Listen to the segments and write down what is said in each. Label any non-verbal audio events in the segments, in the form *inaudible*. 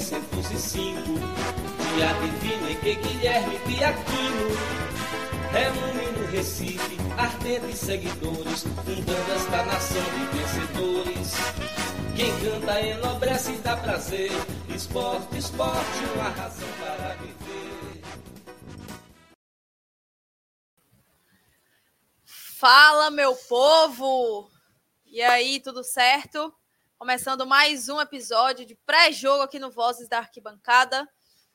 1905, dia divino em que Guilherme Piaquino reúne no Recife ardentes seguidores, fundando esta nação de vencedores. Quem canta enobrece e dá prazer, esporte, esporte, uma razão para viver. Fala, meu povo! E aí, tudo certo? Começando mais um episódio de pré-jogo aqui no Vozes da Arquibancada.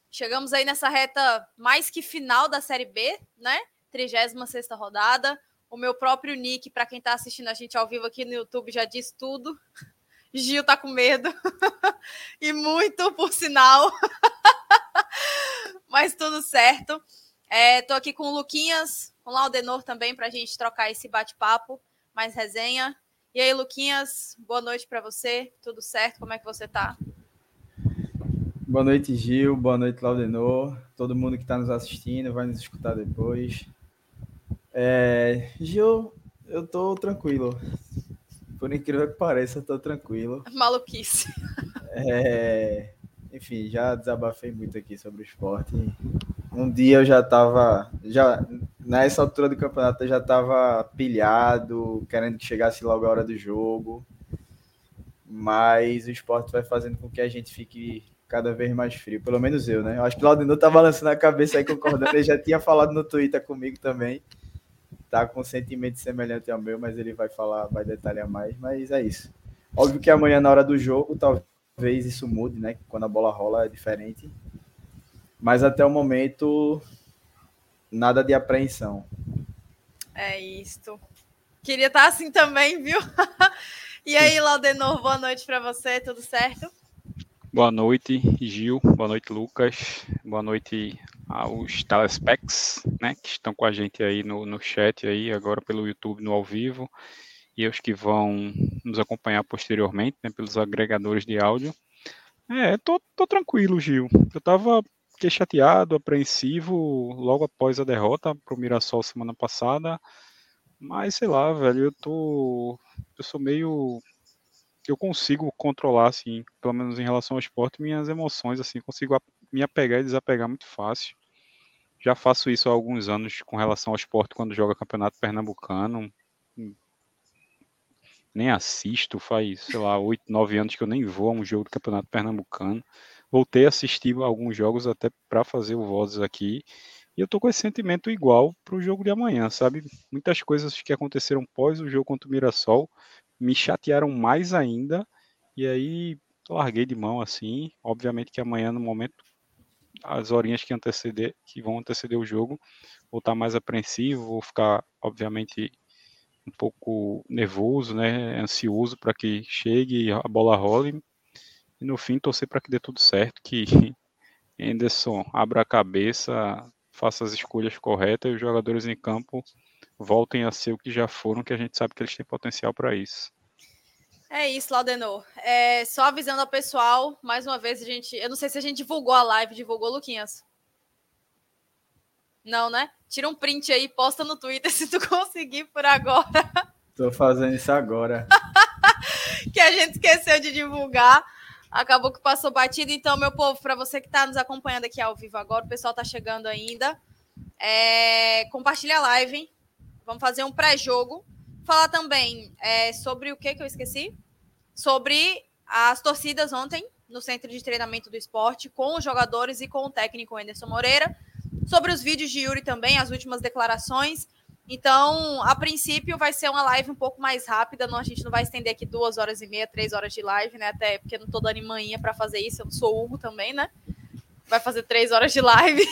Chegamos aí nessa reta mais que final da Série B, né? 36 rodada. O meu próprio nick, para quem está assistindo a gente ao vivo aqui no YouTube, já diz tudo. *laughs* Gil tá com medo. *laughs* e muito, por sinal. *laughs* Mas tudo certo. É, tô aqui com o Luquinhas, com o Laudenor também, para a gente trocar esse bate-papo, mais resenha. E aí, Luquinhas, boa noite para você. Tudo certo? Como é que você tá? Boa noite, Gil. Boa noite, Laudenor. Todo mundo que está nos assistindo, vai nos escutar depois. É... Gil, eu tô tranquilo. Por incrível que pareça, eu tô tranquilo. *laughs* Maluquice. É... Enfim, já desabafei muito aqui sobre o esporte. Um dia eu já tava. Já, nessa altura do campeonato eu já estava pilhado, querendo que chegasse logo a hora do jogo. Mas o esporte vai fazendo com que a gente fique cada vez mais frio, pelo menos eu, né? Eu acho que o Laudinho tá balançando a cabeça aí concordando, ele já tinha falado no Twitter comigo também. Tá com um sentimento semelhante ao meu, mas ele vai falar, vai detalhar mais, mas é isso. Óbvio que amanhã na hora do jogo, talvez isso mude, né? Quando a bola rola é diferente. Mas até o momento nada de apreensão. É isto. Queria estar assim também, viu? *laughs* e aí, Laudenor, boa noite para você, tudo certo? Boa noite, Gil. Boa noite, Lucas. Boa noite aos telespecs, né, que estão com a gente aí no, no chat aí, agora pelo YouTube no ao vivo, e os que vão nos acompanhar posteriormente, né, pelos agregadores de áudio. É, tô, tô tranquilo, Gil. Eu tava fiquei chateado, apreensivo logo após a derrota para o Mirassol semana passada. Mas sei lá, velho, eu tô. Eu sou meio. Eu consigo controlar, assim, pelo menos em relação ao esporte, minhas emoções, assim, consigo me apegar e desapegar muito fácil. Já faço isso há alguns anos com relação ao esporte quando joga campeonato pernambucano. Nem assisto, faz, sei lá, oito, nove anos que eu nem vou a um jogo do campeonato pernambucano voltei a assistir alguns jogos até para fazer o Vozes aqui. E eu tô com esse sentimento igual para o jogo de amanhã, sabe? Muitas coisas que aconteceram pós o jogo contra o Mirassol me chatearam mais ainda. E aí larguei de mão assim. Obviamente que amanhã, no momento, as horinhas que anteceder, que vão anteceder o jogo, vou estar mais apreensivo, vou ficar, obviamente, um pouco nervoso, né? Ansioso para que chegue a bola role e no fim torcer para que dê tudo certo, que *laughs* Henderson abra a cabeça, faça as escolhas corretas e os jogadores em campo voltem a ser o que já foram, que a gente sabe que eles têm potencial para isso. É isso, Laudenor. É, só avisando ao pessoal, mais uma vez, a gente. Eu não sei se a gente divulgou a live, divulgou, Luquinhas. Não, né? Tira um print aí, posta no Twitter *laughs* se tu conseguir por agora. Tô fazendo isso agora. *laughs* que a gente esqueceu de divulgar acabou que passou batido. Então, meu povo, para você que está nos acompanhando aqui ao vivo agora, o pessoal está chegando ainda. É, compartilha a live, hein? Vamos fazer um pré-jogo. Falar também é, sobre o que que eu esqueci? Sobre as torcidas ontem no centro de treinamento do esporte, com os jogadores e com o técnico Anderson Moreira. Sobre os vídeos de Yuri também, as últimas declarações. Então, a princípio, vai ser uma live um pouco mais rápida. Não, a gente não vai estender aqui duas horas e meia, três horas de live, né? Até porque eu não tô dando manhã para fazer isso. Eu não sou Hugo também, né? Vai fazer três horas de live.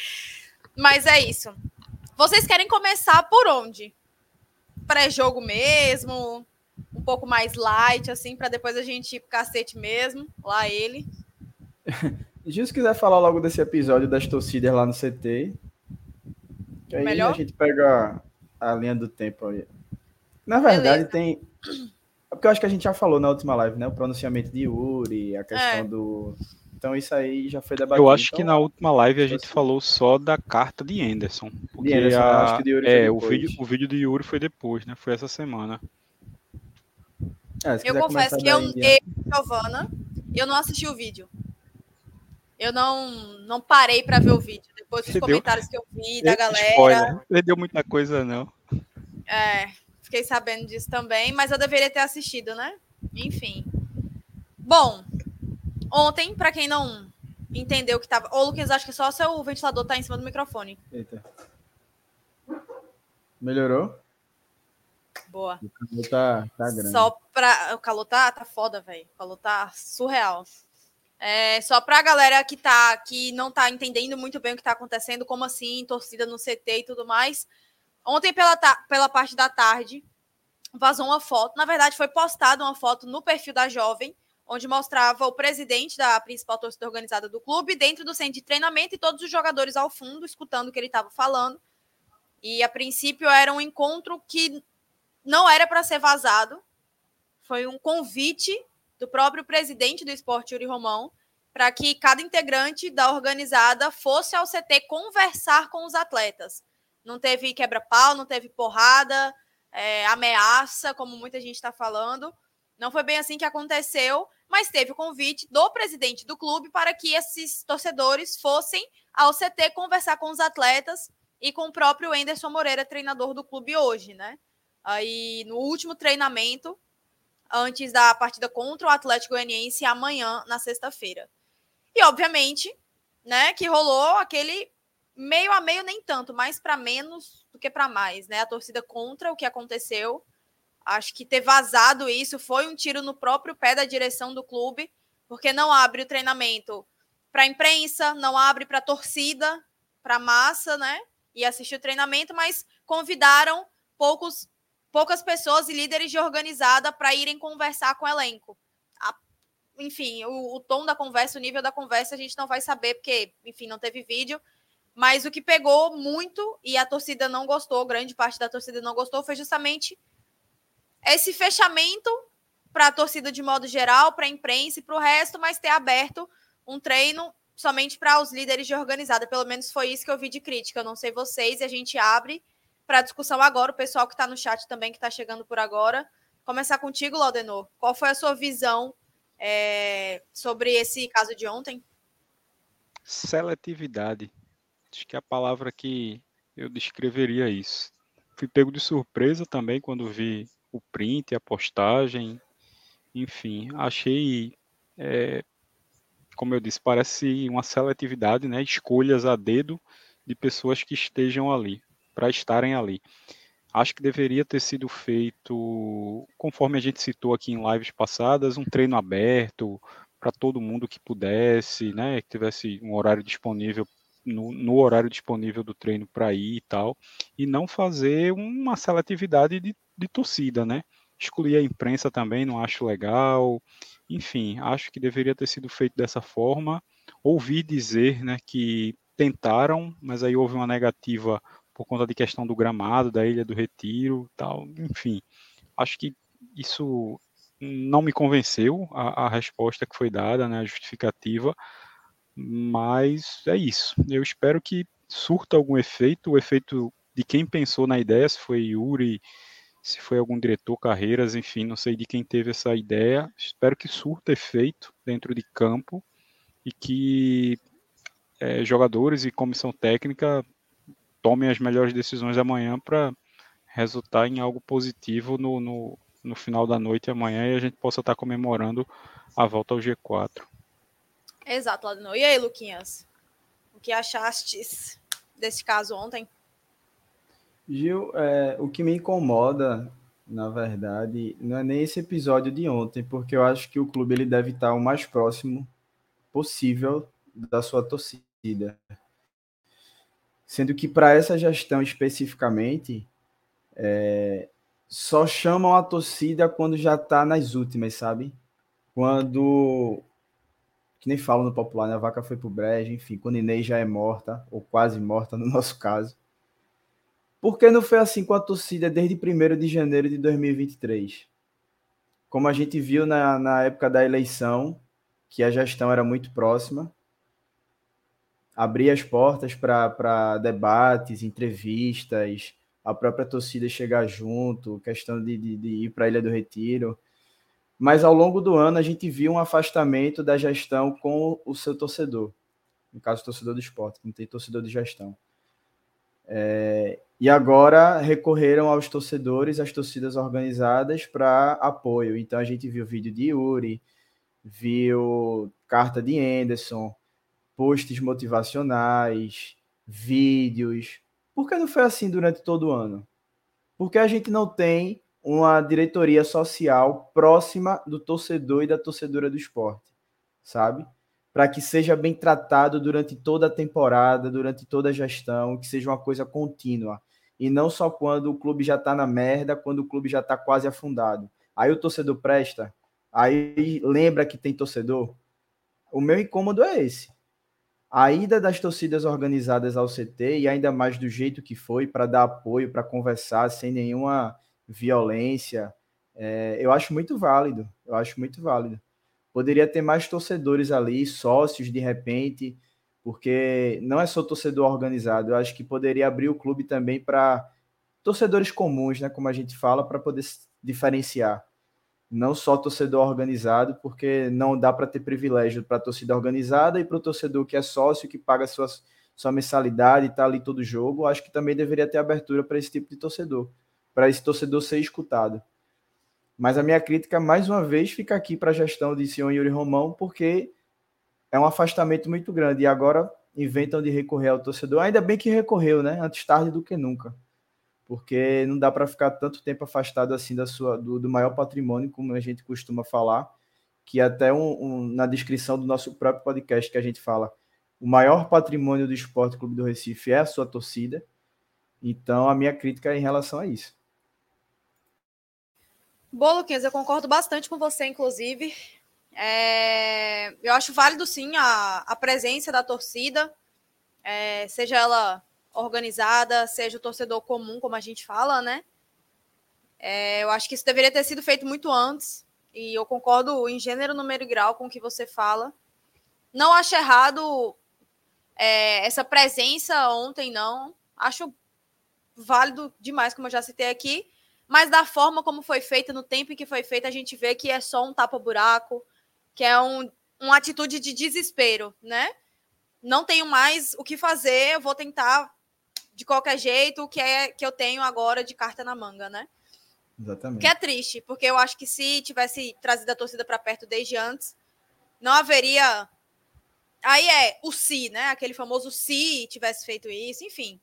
*laughs* Mas é isso. Vocês querem começar por onde? Pré-jogo mesmo? um pouco mais light, assim, para depois a gente ir pro cacete mesmo, lá ele. *laughs* Gil, se quiser falar logo desse episódio das torcidas lá no CT, que aí Melhor? a gente pega a linha do tempo aí. Na verdade, Beleza. tem. É porque eu acho que a gente já falou na última live, né? O pronunciamento de Yuri, a questão é. do. Então isso aí já foi debatido. Eu acho então, que na última live a gente falou só da carta de Anderson. Porque de Anderson, a... acho que de Yuri é, o vídeo, o vídeo de Yuri foi depois, né? Foi essa semana. É, eu confesso que eu, eu, Giovana, eu não assisti o vídeo. Eu não, não parei para ver o vídeo. Depois dos comentários que eu vi da galera. Spoiler. Não deu muita coisa, não. É, fiquei sabendo disso também, mas eu deveria ter assistido, né? Enfim. Bom, ontem, para quem não entendeu que tava. Ô, Lucas, acho que só seu ventilador tá em cima do microfone. Eita. Melhorou? Boa. O calor tá, tá grande. Só pra. O calor tá, tá foda, velho. O calor tá surreal. É, só pra galera que, tá, que não tá entendendo muito bem o que tá acontecendo, como assim, torcida no CT e tudo mais. Ontem, pela, pela parte da tarde, vazou uma foto. Na verdade, foi postada uma foto no perfil da Jovem, onde mostrava o presidente da principal torcida organizada do clube dentro do centro de treinamento e todos os jogadores ao fundo, escutando o que ele estava falando. E a princípio era um encontro que não era para ser vazado. Foi um convite do próprio presidente do esporte, Yuri Romão, para que cada integrante da organizada fosse ao CT conversar com os atletas. Não teve quebra-pau, não teve porrada, é, ameaça, como muita gente está falando. Não foi bem assim que aconteceu, mas teve o convite do presidente do clube para que esses torcedores fossem ao CT conversar com os atletas e com o próprio Anderson Moreira, treinador do clube hoje, né? Aí no último treinamento, antes da partida contra o Atlético Goianiense amanhã, na sexta-feira. E obviamente, né, que rolou aquele meio a meio nem tanto, mais para menos do que para mais, né? A torcida contra o que aconteceu. Acho que ter vazado isso foi um tiro no próprio pé da direção do clube, porque não abre o treinamento para a imprensa, não abre para a torcida, para a massa, né? E assistir o treinamento, mas convidaram poucos poucas pessoas e líderes de organizada para irem conversar com o elenco. A, enfim, o, o, tom da conversa, o nível da conversa, a gente não vai saber, porque, enfim, não teve vídeo. Mas o que pegou muito e a torcida não gostou, grande parte da torcida não gostou, foi justamente esse fechamento para a torcida de modo geral, para a imprensa e para o resto, mas ter aberto um treino somente para os líderes de organizada. Pelo menos foi isso que eu vi de crítica. Eu não sei vocês, e a gente abre para discussão agora, o pessoal que está no chat também, que está chegando por agora. Começar contigo, Laudenor. Qual foi a sua visão é, sobre esse caso de ontem? Seletividade. Acho que é a palavra que eu descreveria isso. Fui pego de surpresa também quando vi o print, a postagem. Enfim, achei, é, como eu disse, parece uma seletividade, né? Escolhas a dedo de pessoas que estejam ali para estarem ali. Acho que deveria ter sido feito, conforme a gente citou aqui em lives passadas, um treino aberto para todo mundo que pudesse, né, que tivesse um horário disponível no, no horário disponível do treino para ir e tal, e não fazer uma seletividade de, de torcida, né? Excluir a imprensa também, não acho legal. Enfim, acho que deveria ter sido feito dessa forma. Ouvi dizer, né, que tentaram, mas aí houve uma negativa por conta de questão do gramado, da Ilha do Retiro, tal, enfim. Acho que isso não me convenceu a, a resposta que foi dada, né, a justificativa, mas é isso. Eu espero que surta algum efeito, o efeito de quem pensou na ideia, se foi Yuri, se foi algum diretor, carreiras, enfim, não sei de quem teve essa ideia. Espero que surta efeito dentro de campo e que é, jogadores e comissão técnica tomem as melhores decisões amanhã para resultar em algo positivo no, no, no, final da noite amanhã e a gente possa estar tá comemorando a volta ao G4. Exato, Ladino. E aí, Luquinhas? O que achaste desse caso ontem? Gil, é, o que me incomoda, na verdade, não é nem esse episódio de ontem, porque eu acho que o clube ele deve estar o mais próximo possível da sua torcida. Sendo que para essa gestão especificamente, é, só chamam a torcida quando já tá nas últimas, sabe? Quando que nem falam no popular, né? A vaca foi pro brejo, enfim, quando Inês já é morta, ou quase morta *laughs* no nosso caso. Por que não foi assim com a torcida desde 1 de janeiro de 2023? Como a gente viu na, na época da eleição, que a gestão era muito próxima, abria as portas para debates, entrevistas, a própria torcida chegar junto, questão de, de, de ir para a Ilha do Retiro. Mas ao longo do ano a gente viu um afastamento da gestão com o seu torcedor, no caso, torcedor do esporte, não tem torcedor de gestão. É, e agora recorreram aos torcedores, às torcidas organizadas para apoio. Então a gente viu vídeo de Yuri, viu carta de Anderson, posts motivacionais, vídeos. Por que não foi assim durante todo o ano? Porque a gente não tem uma diretoria social próxima do torcedor e da torcedora do esporte, sabe? Para que seja bem tratado durante toda a temporada, durante toda a gestão, que seja uma coisa contínua. E não só quando o clube já está na merda, quando o clube já está quase afundado. Aí o torcedor presta, aí lembra que tem torcedor. O meu incômodo é esse. A ida das torcidas organizadas ao CT, e ainda mais do jeito que foi, para dar apoio, para conversar, sem nenhuma violência, é, eu acho muito válido. Eu acho muito válido. Poderia ter mais torcedores ali, sócios de repente, porque não é só torcedor organizado. Eu acho que poderia abrir o clube também para torcedores comuns, né, como a gente fala, para poder diferenciar. Não só torcedor organizado, porque não dá para ter privilégio para a torcida organizada e para o torcedor que é sócio, que paga sua, sua mensalidade e está ali todo jogo. Acho que também deveria ter abertura para esse tipo de torcedor para esse torcedor ser escutado. Mas a minha crítica, mais uma vez, fica aqui para a gestão de senhor Yuri Romão, porque é um afastamento muito grande. E agora inventam de recorrer ao torcedor. Ainda bem que recorreu, né? Antes tarde do que nunca. Porque não dá para ficar tanto tempo afastado assim da sua, do, do, maior patrimônio, como a gente costuma falar, que até um, um, na descrição do nosso próprio podcast que a gente fala, o maior patrimônio do Esporte Clube do Recife é a sua torcida. Então, a minha crítica é em relação a isso. Boa, Luquinhas, eu concordo bastante com você, inclusive. É, eu acho válido sim a, a presença da torcida, é, seja ela organizada, seja o torcedor comum, como a gente fala, né? É, eu acho que isso deveria ter sido feito muito antes, e eu concordo em gênero, número e grau com o que você fala. Não acho errado é, essa presença ontem, não. Acho válido demais, como eu já citei aqui mas da forma como foi feita, no tempo em que foi feita, a gente vê que é só um tapa-buraco, que é um, uma atitude de desespero, né? Não tenho mais o que fazer, eu vou tentar de qualquer jeito o que é que eu tenho agora de carta na manga, né? Exatamente. Que é triste, porque eu acho que se tivesse trazido a torcida para perto desde antes, não haveria. Aí é o se, né? Aquele famoso se tivesse feito isso, enfim.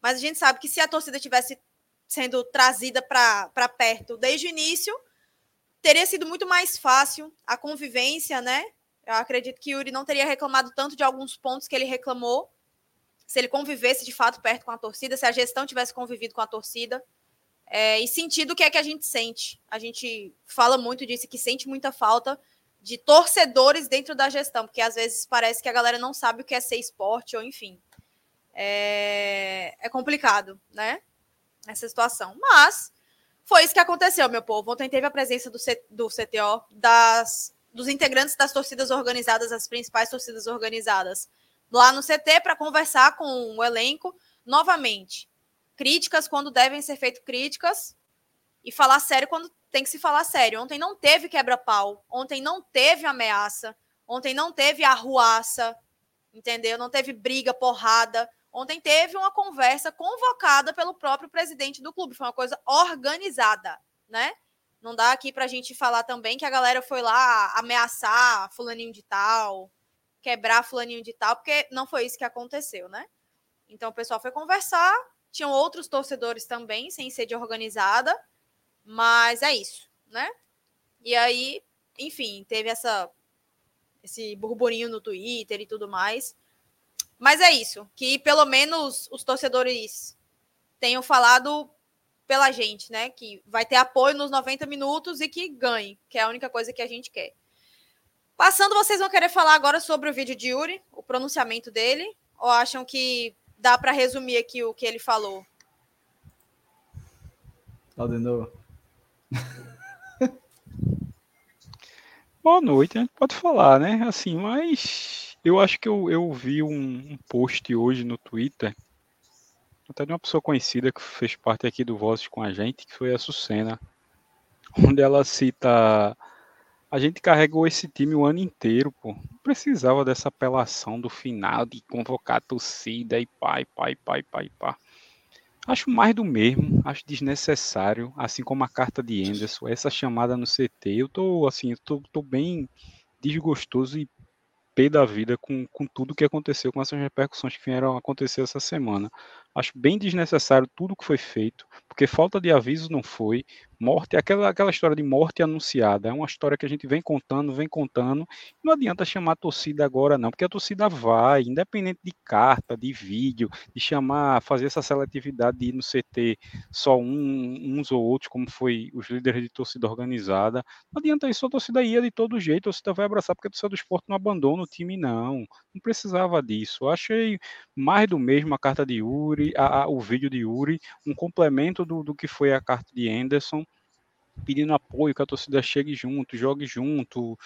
Mas a gente sabe que se a torcida tivesse sendo trazida para perto desde o início, teria sido muito mais fácil a convivência, né? Eu acredito que Yuri não teria reclamado tanto de alguns pontos que ele reclamou, se ele convivesse de fato perto com a torcida, se a gestão tivesse convivido com a torcida. É, e sentido o que é que a gente sente. A gente fala muito disso, que sente muita falta de torcedores dentro da gestão, porque às vezes parece que a galera não sabe o que é ser esporte, ou enfim. É, é complicado, né? essa situação. Mas foi isso que aconteceu, meu povo. Ontem teve a presença do, C, do CTO, das, dos integrantes das torcidas organizadas, as principais torcidas organizadas, lá no CT para conversar com o elenco. Novamente, críticas quando devem ser feitas críticas e falar sério quando tem que se falar sério. Ontem não teve quebra-pau, ontem não teve ameaça, ontem não teve arruaça, entendeu? Não teve briga, porrada. Ontem teve uma conversa convocada pelo próprio presidente do clube. Foi uma coisa organizada, né? Não dá aqui para a gente falar também que a galera foi lá ameaçar fulaninho de tal, quebrar fulaninho de tal, porque não foi isso que aconteceu, né? Então o pessoal foi conversar, tinham outros torcedores também, sem ser de organizada, mas é isso, né? E aí, enfim, teve essa esse burburinho no Twitter e tudo mais. Mas é isso, que pelo menos os torcedores tenham falado pela gente, né? Que vai ter apoio nos 90 minutos e que ganhe, que é a única coisa que a gente quer. Passando, vocês vão querer falar agora sobre o vídeo de Yuri, o pronunciamento dele, ou acham que dá para resumir aqui o que ele falou? Aldenor. *laughs* Boa noite, a gente pode falar, né? Assim, mas eu acho que eu, eu vi um, um post hoje no Twitter, até de uma pessoa conhecida que fez parte aqui do Vozes com a gente, que foi a Sucena, *laughs* onde ela cita a gente carregou esse time o ano inteiro, pô. Não precisava dessa apelação do final de convocar a torcida e pai, pai, pai, pai, pai. Acho mais do mesmo, acho desnecessário, assim como a carta de Anderson, essa chamada no CT. Eu tô assim, eu tô, tô bem desgostoso e pé da vida com, com tudo que aconteceu, com essas repercussões que vieram acontecer essa semana. Acho bem desnecessário tudo que foi feito, porque falta de aviso não foi. Morte, aquela, aquela história de morte anunciada, é uma história que a gente vem contando, vem contando. Não adianta chamar a torcida agora, não, porque a torcida vai, independente de carta, de vídeo, de chamar, fazer essa seletividade de ir no CT só um, uns ou outros, como foi os líderes de torcida organizada. Não adianta isso, a torcida ia de todo jeito, a torcida vai abraçar, porque a torcida do esporte não abandona o time, não. Não precisava disso. Eu achei mais do mesmo a carta de Yuri, a, a, o vídeo de Yuri, um complemento do, do que foi a carta de Anderson pedindo apoio, que a torcida chegue junto, jogue junto,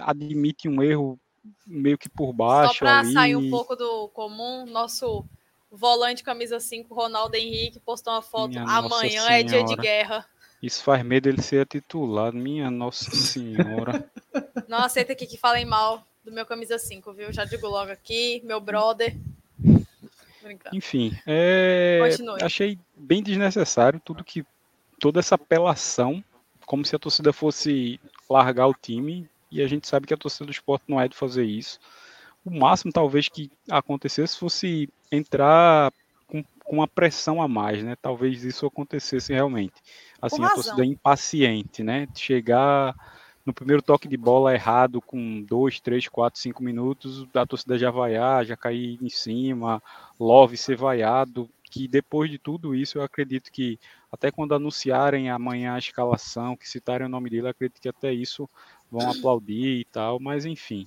admite um erro meio que por baixo. Só para sair um pouco do comum, nosso volante camisa 5, Ronaldo Henrique, postou uma foto minha amanhã é dia de guerra. Isso faz medo ele ser titular, minha Nossa Senhora. Não aceita aqui que falem mal do meu camisa 5, viu? Já digo logo aqui, meu brother. Enfim, é... achei bem desnecessário tudo que toda essa apelação, como se a torcida fosse largar o time, e a gente sabe que a torcida do esporte não é de fazer isso. O máximo, talvez, que acontecesse fosse entrar com, com uma pressão a mais, né? Talvez isso acontecesse realmente. Assim, a torcida impaciente, né? Chegar no primeiro toque de bola errado, com dois, três, quatro, cinco minutos, a torcida já vaiar, já cair em cima, Love ser vaiado, que depois de tudo isso, eu acredito que até quando anunciarem amanhã a escalação, que citarem o nome dele, acredito que até isso vão aplaudir e tal, mas enfim.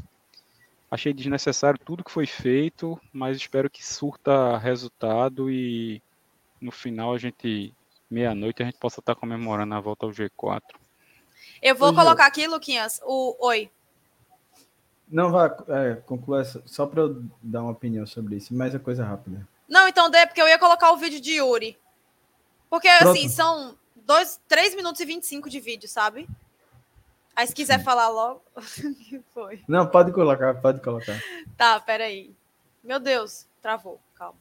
Achei desnecessário tudo que foi feito, mas espero que surta resultado e no final a gente, meia-noite, a gente possa estar comemorando a volta ao G4. Eu vou Oi, colocar aqui, Luquinhas, o oi. Não, vá, é, conclua só para eu dar uma opinião sobre isso, mas é coisa rápida. Não, então dê, porque eu ia colocar o vídeo de Yuri. Porque, Pronto. assim, são dois, 3 minutos e 25 de vídeo, sabe? Aí, se quiser falar logo. *laughs* que foi? Não, pode colocar, pode colocar. Tá, peraí. Meu Deus, travou, calma.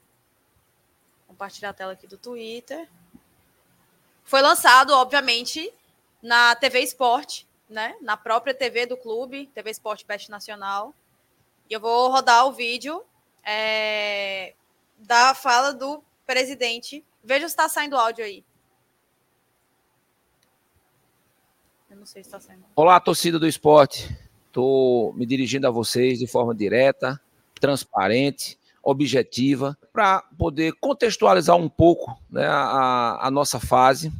Compartilhar a tela aqui do Twitter. Foi lançado, obviamente, na TV Esporte, né? Na própria TV do clube, TV Esporte Best Nacional. E eu vou rodar o vídeo é, da fala do presidente. Veja se está saindo áudio aí. Eu não sei se está saindo. Olá, torcida do esporte. Estou me dirigindo a vocês de forma direta, transparente, objetiva, para poder contextualizar um pouco né, a, a nossa fase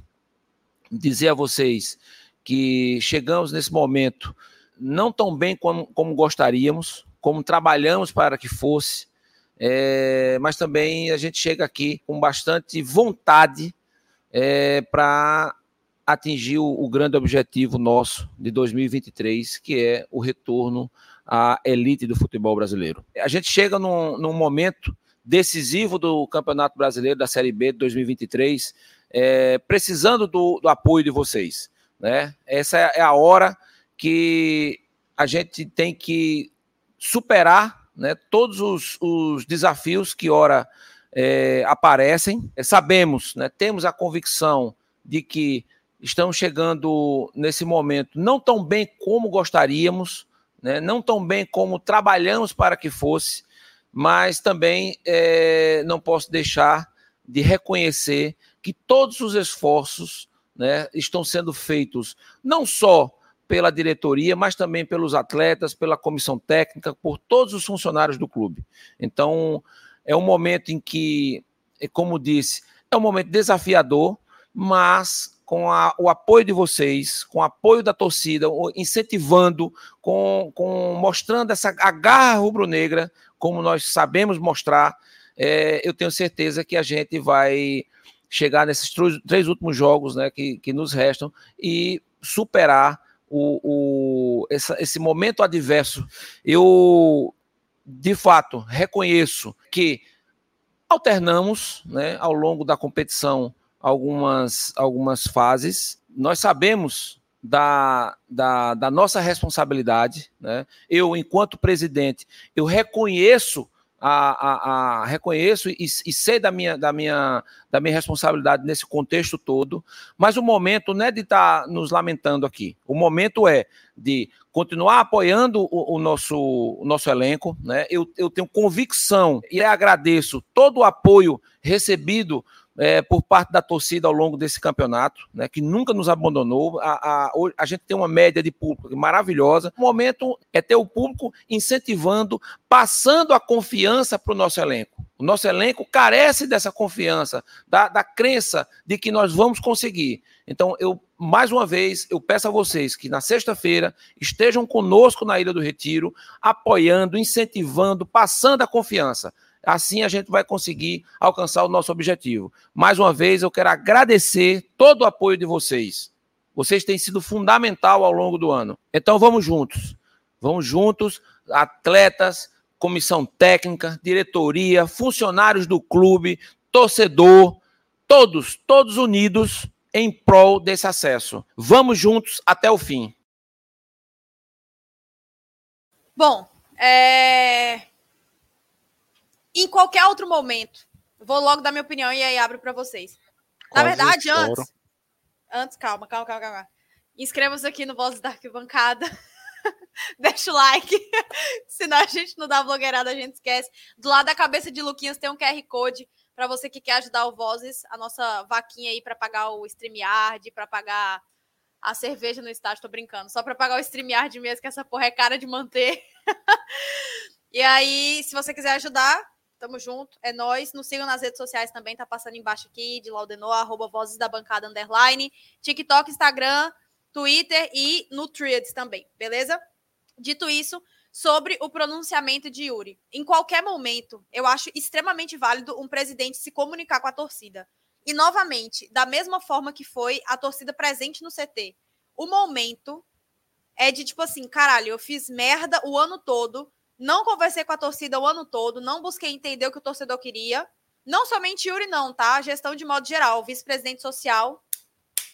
dizer a vocês que chegamos nesse momento não tão bem como, como gostaríamos, como trabalhamos para que fosse, é, mas também a gente chega aqui com bastante vontade é, para atingir o, o, grande objetivo nosso de 2023, que é o retorno à elite do futebol brasileiro. A gente chega num, num momento decisivo do Campeonato Brasileiro da Série B de 2023, é, precisando do, do, apoio de vocês. Né? Essa é a hora que a gente tem que superar né, todos os, os desafios que ora é, aparecem. É, sabemos, né, temos a convicção de que estamos chegando nesse momento não tão bem como gostaríamos, né, não tão bem como trabalhamos para que fosse, mas também é, não posso deixar de reconhecer que todos os esforços né, estão sendo feitos não só pela diretoria, mas também pelos atletas, pela comissão técnica, por todos os funcionários do clube. Então, é um momento em que, como disse, é É um momento desafiador, mas com a, o apoio de vocês, com o apoio da torcida, incentivando, com, com mostrando essa a garra rubro-negra, como nós sabemos mostrar, é, eu tenho certeza que a gente vai chegar nesses três, últimos jogos né, que, que nos restam e superar o, o, essa, esse momento adverso. Eu, de fato, reconheço que alternamos né, ao longo da competição algumas, algumas fases. Nós sabemos da, da, da nossa responsabilidade. Né? Eu, enquanto presidente, eu reconheço a, a, a, reconheço e, e, sei da minha, da, minha, da minha responsabilidade nesse contexto todo, mas o momento não é de estar tá nos lamentando aqui. O momento é de continuar apoiando o, o nosso, o nosso elenco. Né? Eu, eu tenho convicção e agradeço todo o apoio recebido é, por parte da torcida ao longo desse campeonato, né, que nunca nos abandonou. A, a, a gente tem uma média de público maravilhosa. O momento é ter o público incentivando, passando a confiança para o nosso elenco. O nosso elenco carece dessa confiança, da, da crença de que nós vamos conseguir. Então, eu, mais uma vez, eu peço a vocês que na sexta-feira estejam conosco na Ilha do Retiro, apoiando, incentivando, passando a confiança. Assim a gente vai conseguir alcançar o nosso objetivo. Mais uma vez, eu quero agradecer todo o apoio de vocês. Vocês têm sido fundamental ao longo do ano. Então vamos juntos. Vamos juntos, atletas, comissão técnica, diretoria, funcionários do clube, torcedor, todos, todos unidos em prol desse acesso. Vamos juntos até o fim. Bom, é em qualquer outro momento. Vou logo dar minha opinião e aí abro para vocês. Na verdade, antes. Antes, calma, calma, calma, calma. Inscreva-se aqui no Voz da Arquibancada. *laughs* Deixa o like. *laughs* Senão a gente não dá blogueirada, a gente esquece. Do lado da cabeça de Luquinhas tem um QR Code para você que quer ajudar o Vozes, a nossa vaquinha aí para pagar o StreamYard, para pagar a cerveja no estádio, tô brincando. Só para pagar o StreamYard mesmo, que essa porra é cara de manter. *laughs* e aí, se você quiser ajudar, Tamo junto, é nós. Nos sigam nas redes sociais também, tá passando embaixo aqui, de Laudenor, arroba Vozes da Bancada Underline, TikTok, Instagram, Twitter e no Threads também, beleza? Dito isso, sobre o pronunciamento de Yuri. Em qualquer momento, eu acho extremamente válido um presidente se comunicar com a torcida. E, novamente, da mesma forma que foi a torcida presente no CT, o momento é de tipo assim: caralho, eu fiz merda o ano todo, não conversei com a torcida o ano todo, não busquei entender o que o torcedor queria. Não somente Yuri, não, tá? Gestão de modo geral. Vice-presidente social,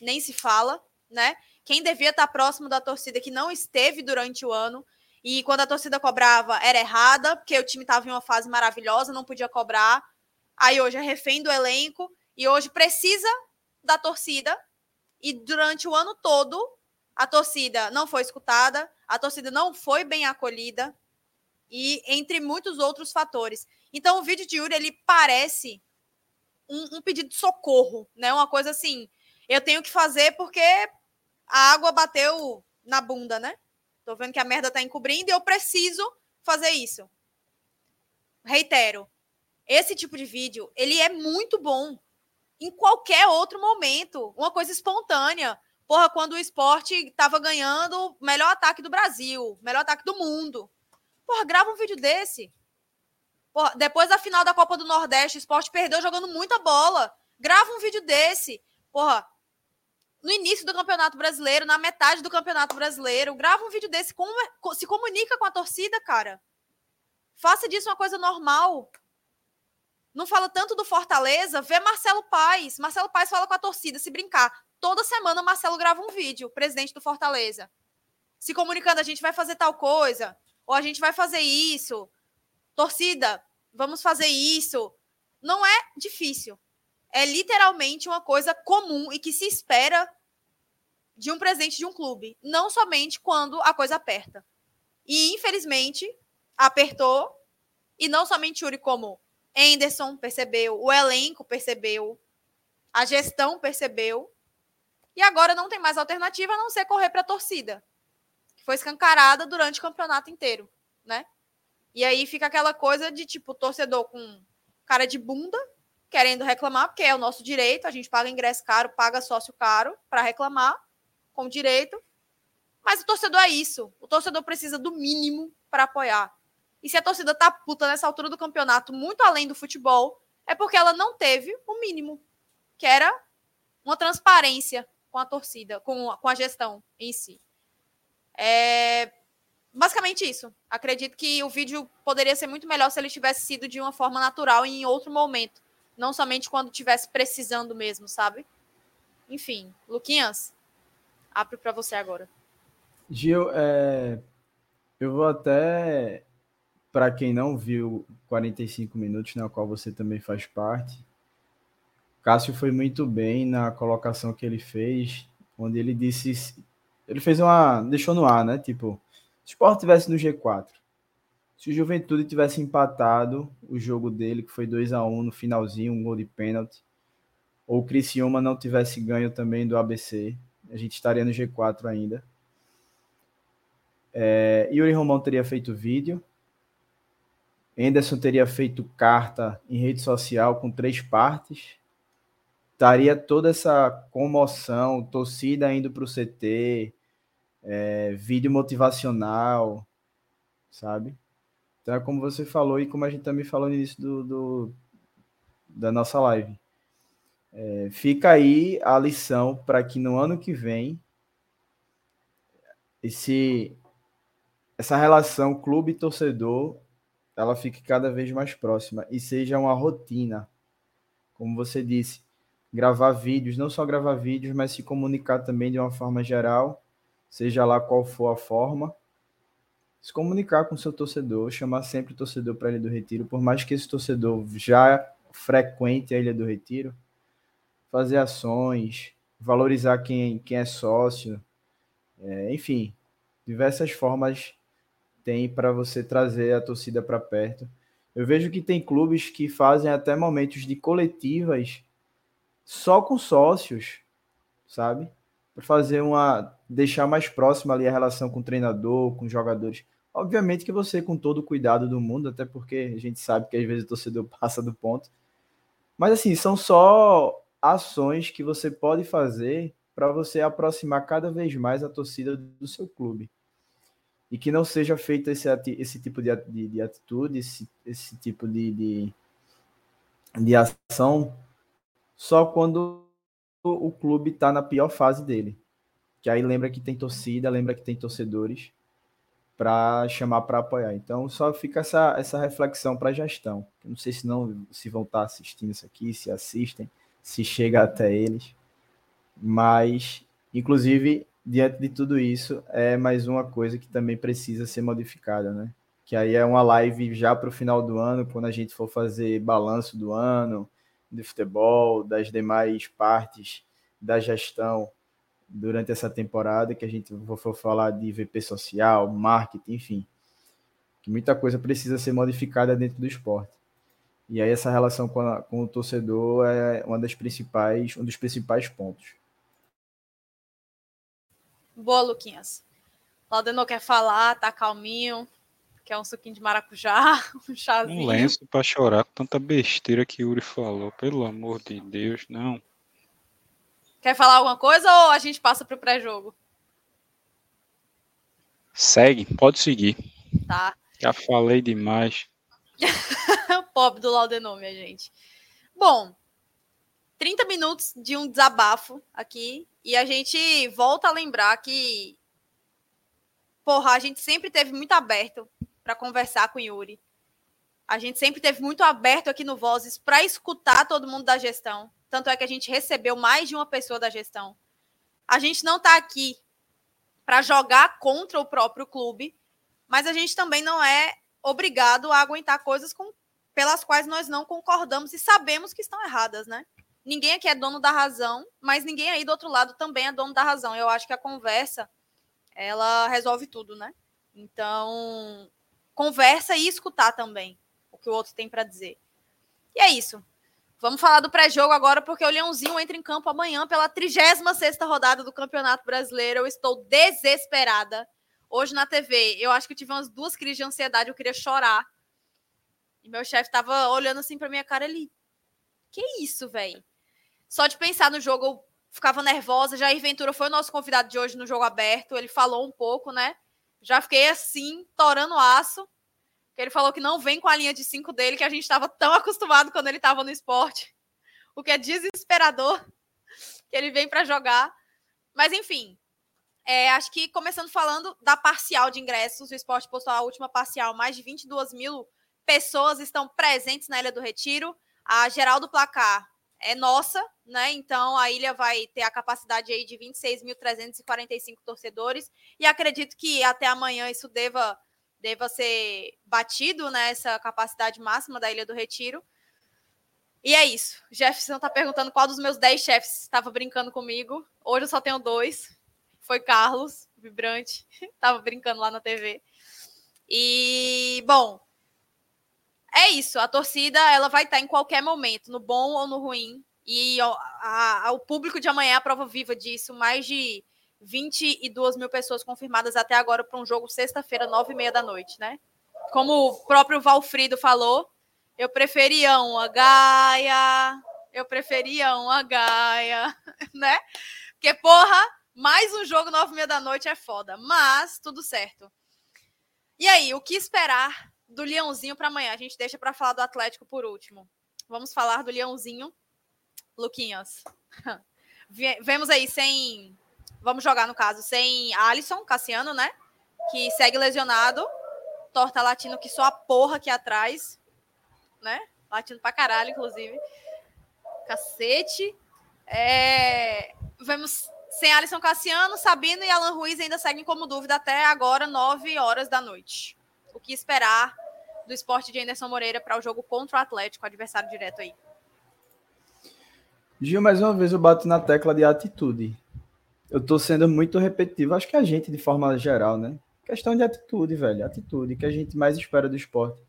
nem se fala, né? Quem devia estar próximo da torcida que não esteve durante o ano. E quando a torcida cobrava, era errada, porque o time estava em uma fase maravilhosa, não podia cobrar. Aí hoje é refém do elenco e hoje precisa da torcida. E durante o ano todo, a torcida não foi escutada, a torcida não foi bem acolhida, e entre muitos outros fatores. Então, o vídeo de Yuri, ele parece um, um, pedido de socorro, né? Uma coisa assim, eu tenho que fazer porque a água bateu na bunda, né? Tô vendo que a merda tá encobrindo e eu preciso fazer isso. Reitero, esse tipo de vídeo, ele é muito bom em qualquer outro momento, uma coisa espontânea. Porra, quando o esporte tava ganhando melhor ataque do Brasil, melhor ataque do mundo. Porra, grava um vídeo desse. Porra, depois da final da Copa do Nordeste, o esporte perdeu jogando muita bola. Grava um vídeo desse. Porra, no início do Campeonato Brasileiro, na metade do Campeonato Brasileiro, grava um vídeo desse. se comunica com a torcida, cara. Faça disso uma coisa normal. Não fala tanto do Fortaleza, vê Marcelo Paes. Marcelo Paes fala com a torcida, se brincar. Toda semana Marcelo grava um vídeo, presidente do Fortaleza. Se comunicando, a gente vai fazer tal coisa ou a gente vai fazer isso. Torcida, vamos fazer isso. Não é difícil. É literalmente uma coisa comum e que se espera de um presidente de um clube, não somente quando a coisa aperta. E infelizmente apertou e não somente Yuri como Anderson percebeu, o elenco percebeu, a gestão percebeu. E agora não tem mais alternativa a não ser correr para a torcida foi escancarada durante o campeonato inteiro, né? E aí fica aquela coisa de tipo torcedor com cara de bunda, querendo reclamar, porque é o nosso direito, a gente paga ingresso caro, paga sócio caro para reclamar, com direito. Mas o torcedor é isso. O torcedor precisa do mínimo para apoiar. E se a torcida tá puta nessa altura do campeonato, muito além do futebol, é porque ela não teve o mínimo, que era uma transparência com a torcida, com, com a gestão em si. É basicamente isso. Acredito que o vídeo poderia ser muito melhor se ele tivesse sido de uma forma natural em outro momento, não somente quando tivesse precisando mesmo, sabe? Enfim, Luquinhas, abre para você agora. Gil, é... eu vou até para quem não viu 45 minutos, na qual você também faz parte, Cássio foi muito bem na colocação que ele fez, onde ele disse, ele fez uma, deixou no ar, né? Tipo, se o Sport tivesse no G4, se o Juventude tivesse empatado o jogo dele, que foi 2 a 1 no finalzinho, um gol de pênalti, ou o Criciúma não tivesse ganho também do ABC, a gente estaria no G4 ainda. É, Yuri Romão teria feito vídeo, Anderson teria feito carta em rede social com três partes. Estaria toda essa comoção, torcida indo para o CT, é, vídeo motivacional, sabe? Então é como você falou e como a gente também falou no início do, do da nossa live. É, fica aí a lição para que no ano que vem esse, essa relação clube-torcedor ela fique cada vez mais próxima e seja uma rotina. Como você disse, gravar vídeos, não só gravar vídeos, mas se comunicar também de uma forma geral, seja lá qual for a forma. Se comunicar com seu torcedor, chamar sempre o torcedor para a Ilha do Retiro, por mais que esse torcedor já frequente a Ilha do Retiro, fazer ações, valorizar quem, quem é sócio, é, enfim, diversas formas tem para você trazer a torcida para perto. Eu vejo que tem clubes que fazem até momentos de coletivas só com sócios, sabe? Para fazer uma deixar mais próxima ali a relação com o treinador, com os jogadores. Obviamente que você com todo o cuidado do mundo, até porque a gente sabe que às vezes o torcedor *laughs* passa do ponto. Mas assim, são só ações que você pode fazer para você aproximar cada vez mais a torcida do seu clube e que não seja feito esse, esse tipo de, de, de atitude, esse, esse tipo de, de, de ação só quando o, clube está na pior fase dele. Que aí lembra que tem torcida, lembra que tem torcedores para chamar para apoiar. Então só fica essa, essa reflexão para a gestão. Eu não sei se não se vão estar tá assistindo isso aqui, se assistem, se chega até eles. Mas, inclusive, diante de tudo isso, é mais uma coisa que também precisa ser modificada, né? Que aí é uma live já para o final do ano, quando a gente for fazer balanço do ano, do futebol, das demais partes da gestão durante essa temporada, que a gente for falar de VP social, marketing, enfim. Que muita coisa precisa ser modificada dentro do esporte. E aí essa relação com, a, com o torcedor é uma das principais, um dos principais pontos. Boa, Luquinhas. Laudenor quer falar, tá calminho. Quer um suquinho de maracujá, *laughs* um chazinho. Um lenço pra chorar com tanta besteira que Yuri falou. Pelo amor de Deus, não. Quer falar alguma coisa ou a gente passa pro pré-jogo? Segue, pode seguir. Tá. Já falei demais. *laughs* Pobre do Laudenor, minha gente. Bom, 30 minutos de um desabafo aqui e a gente volta a lembrar que porra, a gente sempre teve muito aberto para conversar com o Yuri. A gente sempre teve muito aberto aqui no Vozes para escutar todo mundo da gestão. Tanto é que a gente recebeu mais de uma pessoa da gestão. A gente não está aqui para jogar contra o próprio clube, mas a gente também não é obrigado a aguentar coisas com, pelas quais nós não concordamos e sabemos que estão erradas, né? ninguém aqui é dono da razão, mas ninguém aí do outro lado também é dono da razão. Eu acho que a conversa ela resolve tudo, né? Então, conversa e escutar também o que o outro tem para dizer. E é isso. Vamos falar do pré-jogo agora, porque o Leãozinho entra em campo amanhã pela 36 rodada do Campeonato Brasileiro. Eu estou desesperada. Hoje na TV, eu acho que eu tive umas duas crises de ansiedade, eu queria chorar. E meu chefe estava olhando assim para minha cara ali Que isso, velho? Só de pensar no jogo, eu ficava nervosa. Jair Ventura foi o nosso convidado de hoje no jogo aberto. Ele falou um pouco, né? Já fiquei assim, torando aço. Ele falou que não vem com a linha de cinco dele, que a gente estava tão acostumado quando ele estava no esporte. O que é desesperador que ele vem para jogar. Mas, enfim, é, acho que começando falando da parcial de ingressos, o esporte postou a última parcial, mais de 22 mil pessoas estão presentes na Ilha do Retiro. A geral do placar é nossa, né? Então a ilha vai ter a capacidade aí de 26.345 torcedores e acredito que até amanhã isso deva deva ser batido, né, essa capacidade máxima da Ilha do Retiro. E é isso. Jefferson tá perguntando qual dos meus 10 chefes estava brincando comigo. Hoje eu só tenho dois. Foi Carlos, vibrante, *laughs* tava brincando lá na TV. E, bom, é isso. A torcida ela vai estar em qualquer momento, no bom ou no ruim. E o público de amanhã é a prova viva disso. Mais de 22 mil pessoas confirmadas até agora para um jogo sexta-feira, nove e meia da noite, né? Como o próprio Valfrido falou, eu preferia uma Gaia, eu preferia uma Gaia, *laughs* né? Porque, porra, mais um jogo nove e meia da noite é foda, mas tudo certo. E aí, o que esperar do Leãozinho para amanhã. A gente deixa para falar do Atlético por último. Vamos falar do Leãozinho. Luquinhas. *laughs* Vemos aí sem. Vamos jogar, no caso, sem Alisson, Cassiano, né? Que segue lesionado. Torta latino que só a porra aqui atrás. Né? Latino pra caralho, inclusive. Cacete. É... Vemos sem Alisson Cassiano, Sabino e Alan Ruiz ainda seguem como dúvida até agora, 9 horas da noite. O que esperar do esporte de Anderson Moreira para o jogo contra o Atlético, adversário direto aí. Gil, mais uma vez eu bato na tecla de atitude. Eu tô sendo muito repetitivo, acho que a gente, de forma geral, né? Questão de atitude, velho. Atitude, que a gente mais espera do esporte.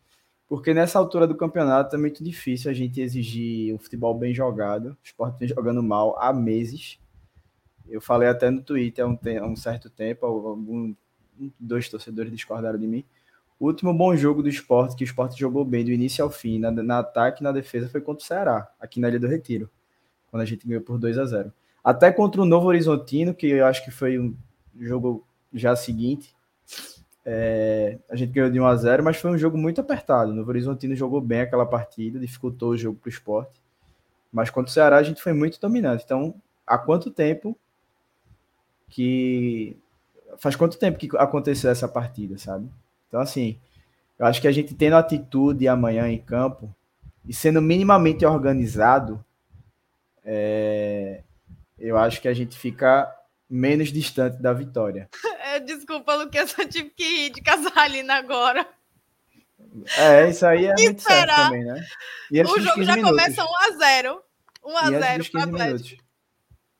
Porque nessa altura do campeonato é muito difícil a gente exigir um futebol bem jogado. O esporte vem jogando mal há meses. Eu falei até no Twitter há um, há um certo tempo, algum, dois torcedores discordaram de mim o último bom jogo do esporte, que o esporte jogou bem do início ao fim, na, na ataque e na defesa, foi contra o Ceará, aqui na Ilha do Retiro, quando a gente ganhou por 2 a 0 Até contra o Novo Horizontino, que eu acho que foi um jogo já seguinte, é, a gente ganhou de 1 a 0 mas foi um jogo muito apertado. O Novo Horizontino jogou bem aquela partida, dificultou o jogo para o esporte. Mas contra o Ceará a gente foi muito dominante. Então, há quanto tempo que. Faz quanto tempo que aconteceu essa partida, sabe? Então, assim, eu acho que a gente tendo atitude amanhã em campo e sendo minimamente organizado, é, eu acho que a gente fica menos distante da vitória. *laughs* Desculpa, Lucas, eu tive que ir de Casalina agora. É, isso aí é muito certo também, né? o jogo já minutos. começa 1x0. 1x0 para Atlético.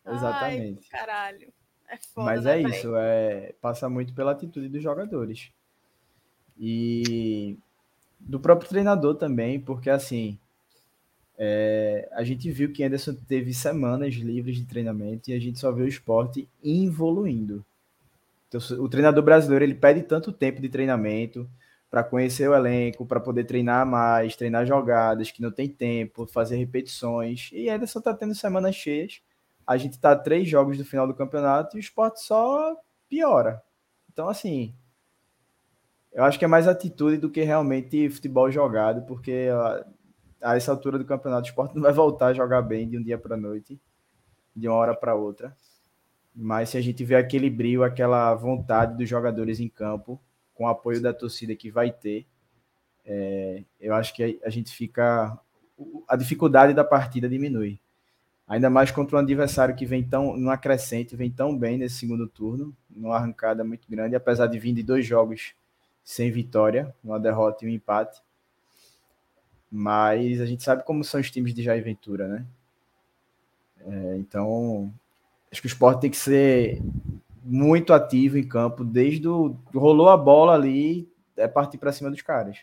Exatamente. Ai, caralho. É foda, Mas né, é isso, é, passa muito pela atitude dos jogadores. E do próprio treinador também, porque assim, é, a gente viu que Anderson teve semanas livres de treinamento e a gente só vê o esporte evoluindo. Então, o treinador brasileiro ele pede tanto tempo de treinamento para conhecer o elenco, para poder treinar mais, treinar jogadas que não tem tempo, fazer repetições. E Anderson está tendo semanas cheias. A gente está três jogos do final do campeonato e o esporte só piora. Então, assim, eu acho que é mais atitude do que realmente futebol jogado, porque a, essa altura do campeonato, o esporte não vai voltar a jogar bem de um dia para noite, de uma hora para outra. Mas se a gente vê aquele brilho, aquela vontade dos jogadores em campo, com o apoio da torcida que vai ter, é, eu acho que a, gente fica. A dificuldade da partida diminui. Ainda mais contra um adversário que vem tão numa crescente, vem tão bem nesse segundo turno, numa arrancada muito grande, apesar de vir de dois jogos sem vitória, uma derrota e um empate. Mas a gente sabe como são os times de Jair Ventura, né? É, então, acho que o esporte tem que ser muito ativo em campo, desde o. rolou a bola ali, é partir para cima dos caras.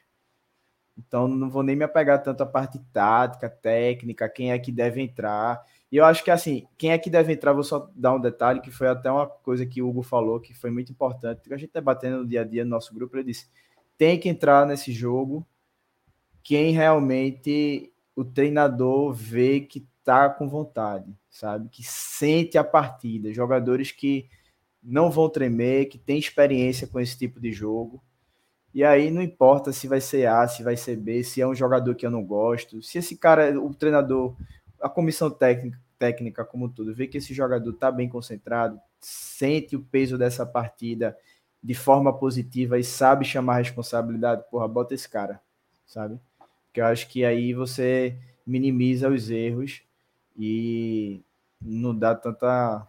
Então, não vou nem me apegar tanto à parte tática, técnica, quem é que deve entrar. E eu acho que, assim, quem é que deve entrar, vou só dar um detalhe, que foi até uma coisa que o Hugo falou, que foi muito importante, que a gente debatendo no dia a dia no nosso grupo, ele disse, tem que entrar nesse jogo quem realmente o treinador vê que tá com vontade, sabe? Que sente a partida. Jogadores que não vão tremer, que têm experiência com esse tipo de jogo. E aí não importa se vai ser A, se vai ser B, se é um jogador que eu não gosto. Se esse cara, o treinador, a comissão técnica, técnica como tudo, vê que esse jogador tá bem concentrado, sente o peso dessa partida de forma positiva e sabe chamar responsabilidade, porra, bota esse cara, sabe? Porque eu acho que aí você minimiza os erros e não dá tanta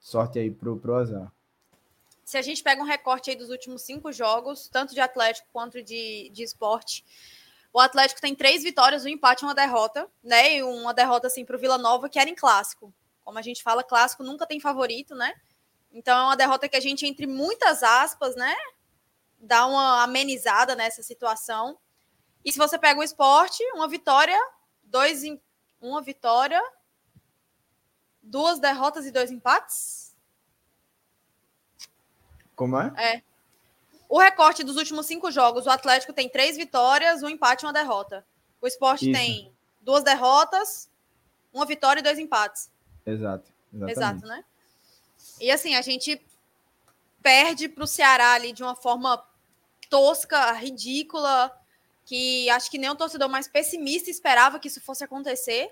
sorte aí pro, pro azar. Se a gente pega um recorte aí dos últimos cinco jogos, tanto de Atlético quanto de, de esporte, o Atlético tem três vitórias, um empate e uma derrota, né? E uma derrota assim para o Vila Nova, que era em clássico. Como a gente fala, clássico nunca tem favorito, né? Então é uma derrota que a gente, entre muitas aspas, né? Dá uma amenizada nessa situação. E se você pega o esporte, uma vitória, dois, uma vitória, duas derrotas e dois empates? Como é? É. O recorte dos últimos cinco jogos, o Atlético tem três vitórias, um empate e uma derrota. O esporte Isso. tem duas derrotas, uma vitória e dois empates. Exato. Exatamente. Exato, né? E assim, a gente perde para o Ceará ali de uma forma tosca, ridícula, que acho que nem o torcedor mais pessimista esperava que isso fosse acontecer.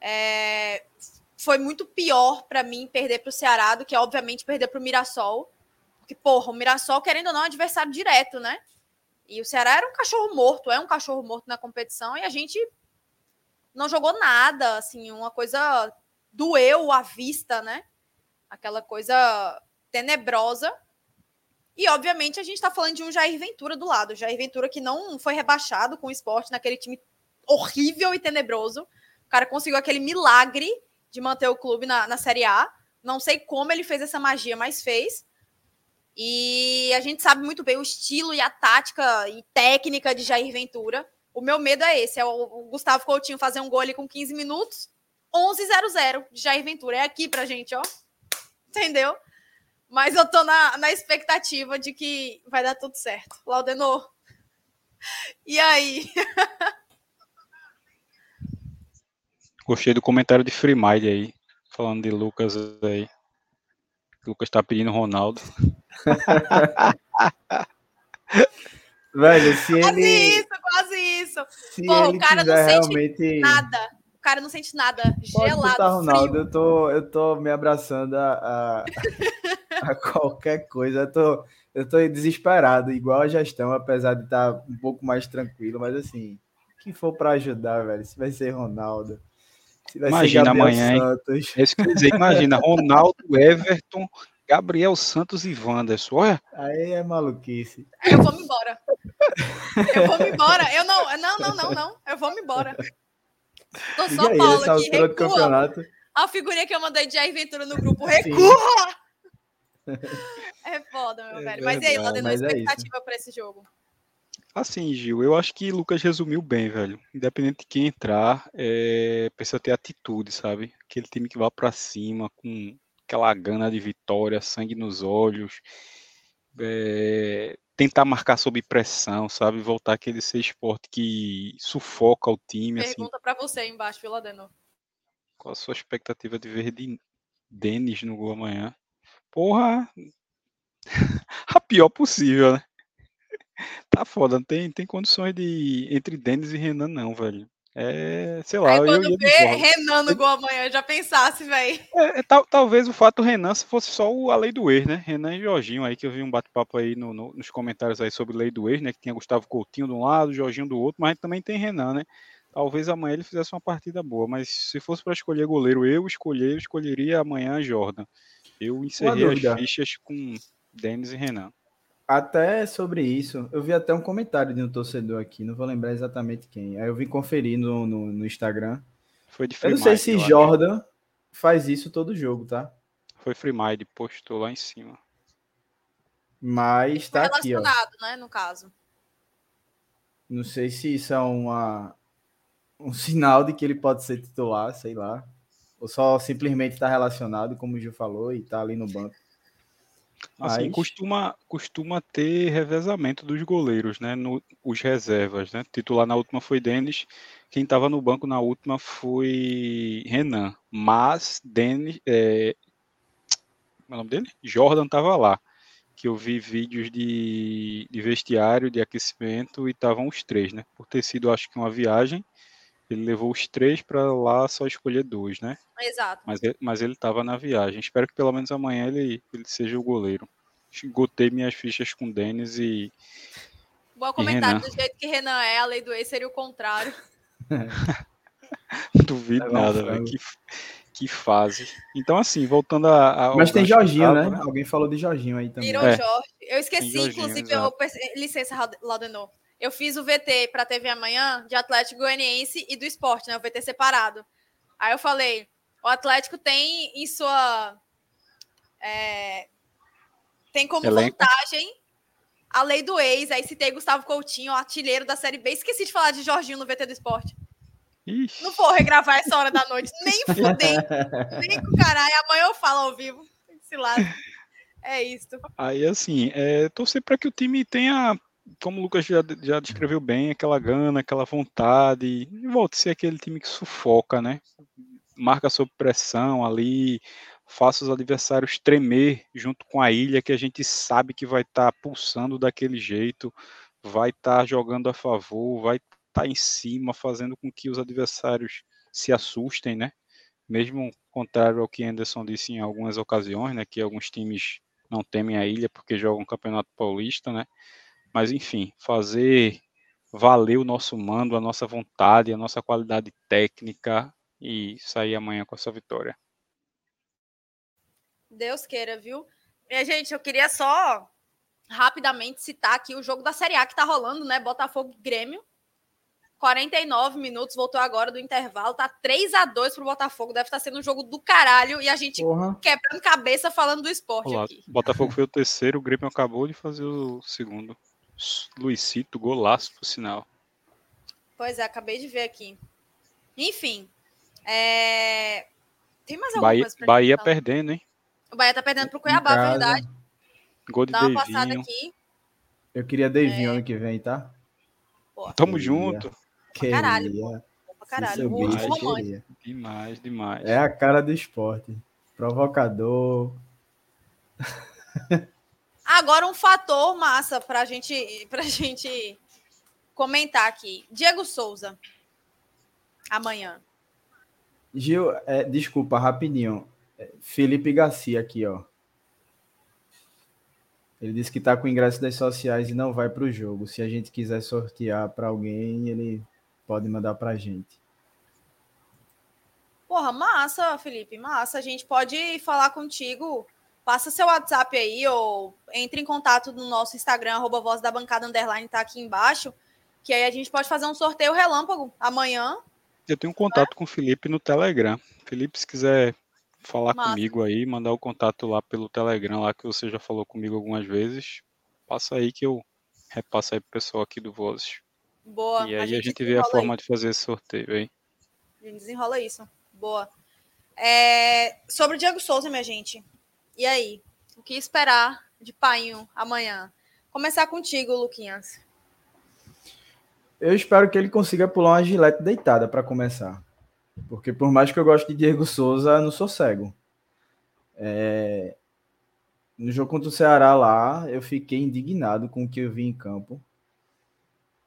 É, foi muito pior para mim perder para o Ceará do que, obviamente, perder para o Mirassol. Porque, porra, o Mirassol, querendo ou não, é um adversário direto, né? E o Ceará era um cachorro morto, é um cachorro morto na competição, e a gente não jogou nada, assim, uma coisa doeu à vista, né? Aquela coisa tenebrosa. E, obviamente, a gente está falando de um Jair Ventura do lado. Jair Ventura que não foi rebaixado com o esporte naquele time horrível e tenebroso. O cara conseguiu aquele milagre de manter o clube na, na Série A. Não sei como ele fez essa magia, mas fez. E a gente sabe muito bem o estilo e a tática e técnica de Jair Ventura. O meu medo é esse: é o Gustavo Coutinho fazer um gol ali com 15 minutos, 11-0-0 de Jair Ventura. É aqui pra gente, ó. Entendeu? Mas eu tô na, na expectativa de que vai dar tudo certo. Laudenor. E aí? *laughs* Gostei do comentário de Freemind aí, falando de Lucas aí. Lucas tá pedindo Ronaldo. *laughs* Velho, se quase ele. isso, quase isso. Pô, o cara não sente realmente... nada. O cara não sente nada. Pode gelado. Ronaldo, frio. eu tô, eu tô me abraçando a, a, a *laughs* qualquer coisa. Eu tô, eu tô desesperado, igual a gestão, apesar de estar tá um pouco mais tranquilo, mas assim, quem for para ajudar, velho, se vai ser Ronaldo. Imagina amanhã, Santos. É isso que eu dizer, imagina, Ronaldo, *laughs* Everton, Gabriel Santos e Wanderson, olha. Aí é maluquice. Eu vou me embora. Eu vou me embora. Eu não, não, não, não, não. Eu vou me embora. Tô só aí, Paulo aqui, recua. campeonato. A figurinha que eu mandei de Jair Ventura no grupo, recua! É foda, meu é velho. Mas e aí, Lodeno, é expectativa é para esse jogo? Assim, Gil, eu acho que Lucas resumiu bem, velho. Independente de quem entrar, é... precisa ter atitude, sabe? Aquele time que vai para cima com aquela gana de vitória, sangue nos olhos, é... tentar marcar sob pressão, sabe? Voltar aquele ser esporte que sufoca o time. Assim. Pergunta assim. para você aí embaixo, Filadeno. Qual a sua expectativa de ver de Denis no gol amanhã? Porra, *laughs* a pior possível, né? Tá foda, não tem, tem condições de entre Denis e Renan, não, velho. É, sei lá. Aí quando eu, vê Renan no gol amanhã, já pensasse, velho. É, é, tal, talvez o fato do Renan se fosse só o, a lei do ex, né? Renan e Jorginho aí, que eu vi um bate-papo aí no, no, nos comentários aí sobre lei do ex, né? Que tinha Gustavo Coutinho de um lado, Jorginho do outro, mas também tem Renan, né? Talvez amanhã ele fizesse uma partida boa, mas se fosse para escolher goleiro, eu escolher, eu escolheria amanhã Jordan. Eu encerrei as fichas com Denis e Renan. Até sobre isso, eu vi até um comentário de um torcedor aqui, não vou lembrar exatamente quem. Aí eu vim conferir no, no, no Instagram. Foi de Eu não sei se Jordan acho. faz isso todo jogo, tá? Foi Freemind, postou lá em cima. Mas tá aqui, ó. né, no caso. Não sei se isso é uma, um sinal de que ele pode ser titular, sei lá. Ou só simplesmente está relacionado, como o Gil falou, e tá ali no banco. Assim, Mas... costuma, costuma ter revezamento dos goleiros, né? No, os reservas, né? Titular na última foi Denis, quem estava no banco na última foi Renan, mas Denis, é, como é o nome dele? Jordan estava lá, que eu vi vídeos de, de vestiário, de aquecimento e estavam os três, né? Por ter sido, acho que uma viagem, ele levou os três para lá só escolher dois, né? Exato. Mas, mas ele estava na viagem. Espero que pelo menos amanhã ele, ele seja o goleiro. Gotei minhas fichas com o Denis e. Bom comentário, do jeito que Renan é, a lei do ex seria o contrário. *laughs* *laughs* Duvido nada, velho. Que, que fase. Então, assim, voltando a. a Mas tem Jorginho, né? né? Alguém falou de Jorginho aí também. Virou é. Jorge. Eu esqueci, inclusive, eu, licença, Laudenor. Eu fiz o VT para TV amanhã de Atlético Goianiense e do esporte, né? O VT separado. Aí eu falei: o Atlético tem em sua. É, tem como Elenco. vantagem a lei do ex. Aí citei Gustavo Coutinho, artilheiro da Série B. Esqueci de falar de Jorginho no VT do esporte. Ixi. Não vou regravar essa hora da noite, nem *laughs* fudei, nem com caralho. Amanhã eu falo ao vivo. Se lá. É isso. Aí, assim, é, torcer para que o time tenha, como o Lucas já, já descreveu bem, aquela gana, aquela vontade. Volte a ser aquele time que sufoca, né? Marca sob pressão ali, faça os adversários tremer junto com a ilha, que a gente sabe que vai estar tá pulsando daquele jeito, vai estar tá jogando a favor, vai estar tá em cima, fazendo com que os adversários se assustem, né? Mesmo contrário ao que Anderson disse em algumas ocasiões, né? Que alguns times não temem a ilha porque jogam o Campeonato Paulista, né? Mas enfim, fazer valer o nosso mando, a nossa vontade, a nossa qualidade técnica e sair amanhã com essa vitória. Deus queira, viu? E, gente, eu queria só rapidamente citar aqui o jogo da Série A que tá rolando, né? Botafogo e Grêmio. 49 minutos, voltou agora do intervalo, tá 3 a 2 pro Botafogo, deve estar tá sendo um jogo do caralho e a gente Porra. quebrando cabeça falando do esporte Olá, aqui. Botafogo foi o terceiro, o Grêmio acabou de fazer o segundo. Luizito, golaço por sinal. Pois é, acabei de ver aqui. Enfim, é... tem mais alguma Bahia, coisa Bahia perdendo, hein? O Bahia tá perdendo pro Cuiabá, verdade. Gol de Dá uma passada aqui. Eu queria Davinho é. ano que vem, tá? Pô, Tamo junto. Queria. Caralho. Pra caralho. Demais, demais, demais. É a cara do esporte. Provocador. *laughs* Agora um fator massa pra gente, pra *laughs* gente comentar aqui. Diego Souza. Amanhã. Gil, é, desculpa, rapidinho. Felipe Garcia aqui, ó. Ele disse que tá com ingresso das sociais e não vai para o jogo. Se a gente quiser sortear para alguém, ele pode mandar para a gente. Porra, massa, Felipe, massa. A gente pode falar contigo. Passa seu WhatsApp aí ou entre em contato no nosso Instagram, arroba voz da bancada underline, tá aqui embaixo. Que aí a gente pode fazer um sorteio relâmpago amanhã. Eu tenho um contato é? com o Felipe no Telegram. Felipe, se quiser falar Massa. comigo aí, mandar o contato lá pelo Telegram, lá que você já falou comigo algumas vezes. Passa aí que eu repasso aí pro pessoal aqui do Vozes. Boa. E aí a gente, a gente vê a forma aí. de fazer esse sorteio aí. A gente desenrola isso. Boa. É... Sobre o Diego Souza, minha gente. E aí? O que esperar de Painho amanhã? Começar contigo, Luquinhas. Eu espero que ele consiga pular uma gilete deitada para começar. Porque por mais que eu goste de Diego Souza, não sou cego. É... No jogo contra o Ceará lá, eu fiquei indignado com o que eu vi em campo.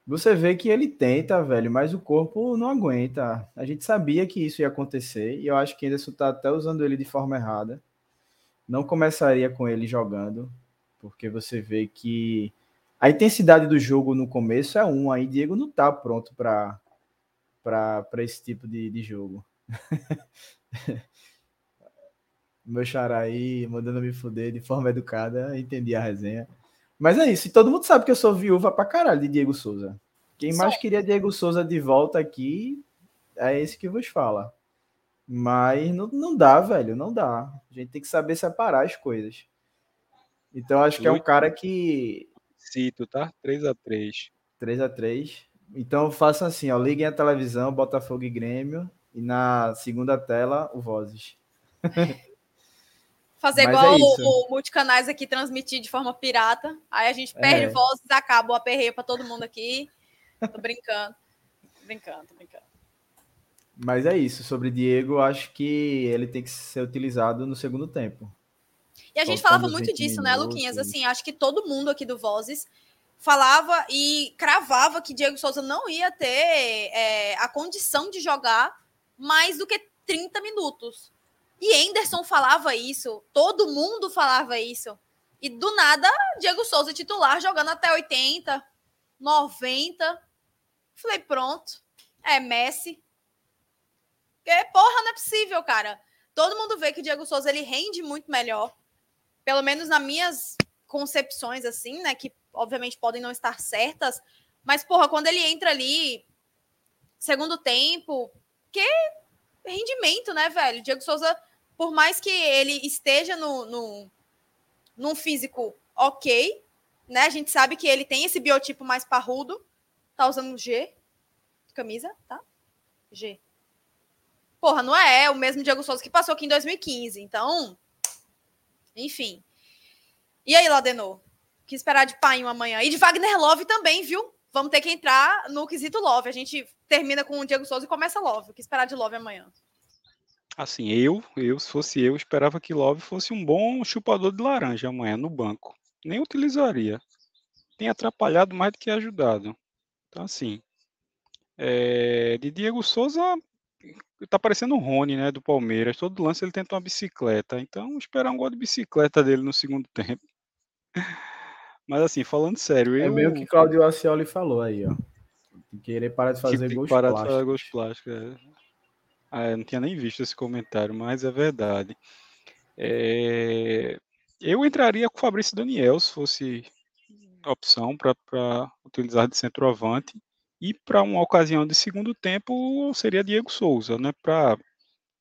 Você vê que ele tenta, velho, mas o corpo não aguenta. A gente sabia que isso ia acontecer e eu acho que Anderson tá até usando ele de forma errada. Não começaria com ele jogando, porque você vê que a intensidade do jogo no começo é um, aí Diego não tá pronto para para esse tipo de, de jogo. *laughs* Meu xará aí mandando me fuder de forma educada, entendi a resenha. Mas é isso, e todo mundo sabe que eu sou viúva pra caralho de Diego Souza. Quem mais queria Diego Souza de volta aqui é esse que vos fala. Mas não, não dá, velho, não dá. A gente tem que saber separar as coisas. Então acho que é um cara que. Cito, tá? 3 a 3 3 a 3 então façam assim, ó, liguem a televisão, Botafogo e Grêmio, e na segunda tela, o Vozes. *laughs* Fazer Mas igual é o, o, Multicanais aqui transmitir de forma pirata. Aí a gente perde é. vozes, acaba o aperreio para todo mundo aqui. Tô brincando. Tô brincando, tô brincando. Mas é isso. Sobre Diego, acho que ele tem que ser utilizado no segundo tempo. E a gente falava muito disso, né, Luquinhas? Assim, acho que todo mundo aqui do Vozes falava e cravava que Diego Souza não ia ter é, a condição de jogar mais do que 30 minutos. E Henderson falava isso, todo mundo falava isso. E do nada, Diego Souza titular jogando até 80, 90. Falei, pronto. É Messi. Porque, porra, não é possível, cara. Todo mundo vê que o Diego Souza ele rende muito melhor. Pelo menos nas minhas concepções, assim, né? Que obviamente podem não estar certas. Mas, porra, quando ele entra ali, segundo tempo, que rendimento, né, velho? Diego Souza, por mais que ele esteja no, no, num físico ok, né? A gente sabe que ele tem esse biotipo mais parrudo. Tá usando G. Camisa, tá? G. Porra, não é o mesmo Diego Souza que passou aqui em 2015. Então, enfim. E aí, Ladenor? que esperar de Painho amanhã. E de Wagner Love também, viu? Vamos ter que entrar no quesito Love. A gente termina com o Diego Souza e começa Love. O que esperar de Love amanhã? Assim, eu, eu, se fosse eu, esperava que Love fosse um bom chupador de laranja amanhã no banco. Nem utilizaria. Tem atrapalhado mais do que ajudado. Então, assim, é, de Diego Souza tá parecendo o Rony, né, do Palmeiras. Todo lance ele tenta uma bicicleta. Então, esperar um gol de bicicleta dele no segundo *laughs* tempo. Mas assim, falando sério. É eu... meio que Claudio Ascioli falou aí, ó. Querer parar de fazer gols parar plásticos. de fazer gols plásticos. É. Ah, eu não tinha nem visto esse comentário, mas é verdade. É... Eu entraria com o Fabrício Daniel se fosse opção para utilizar de centroavante. E para uma ocasião de segundo tempo seria Diego Souza, né? Para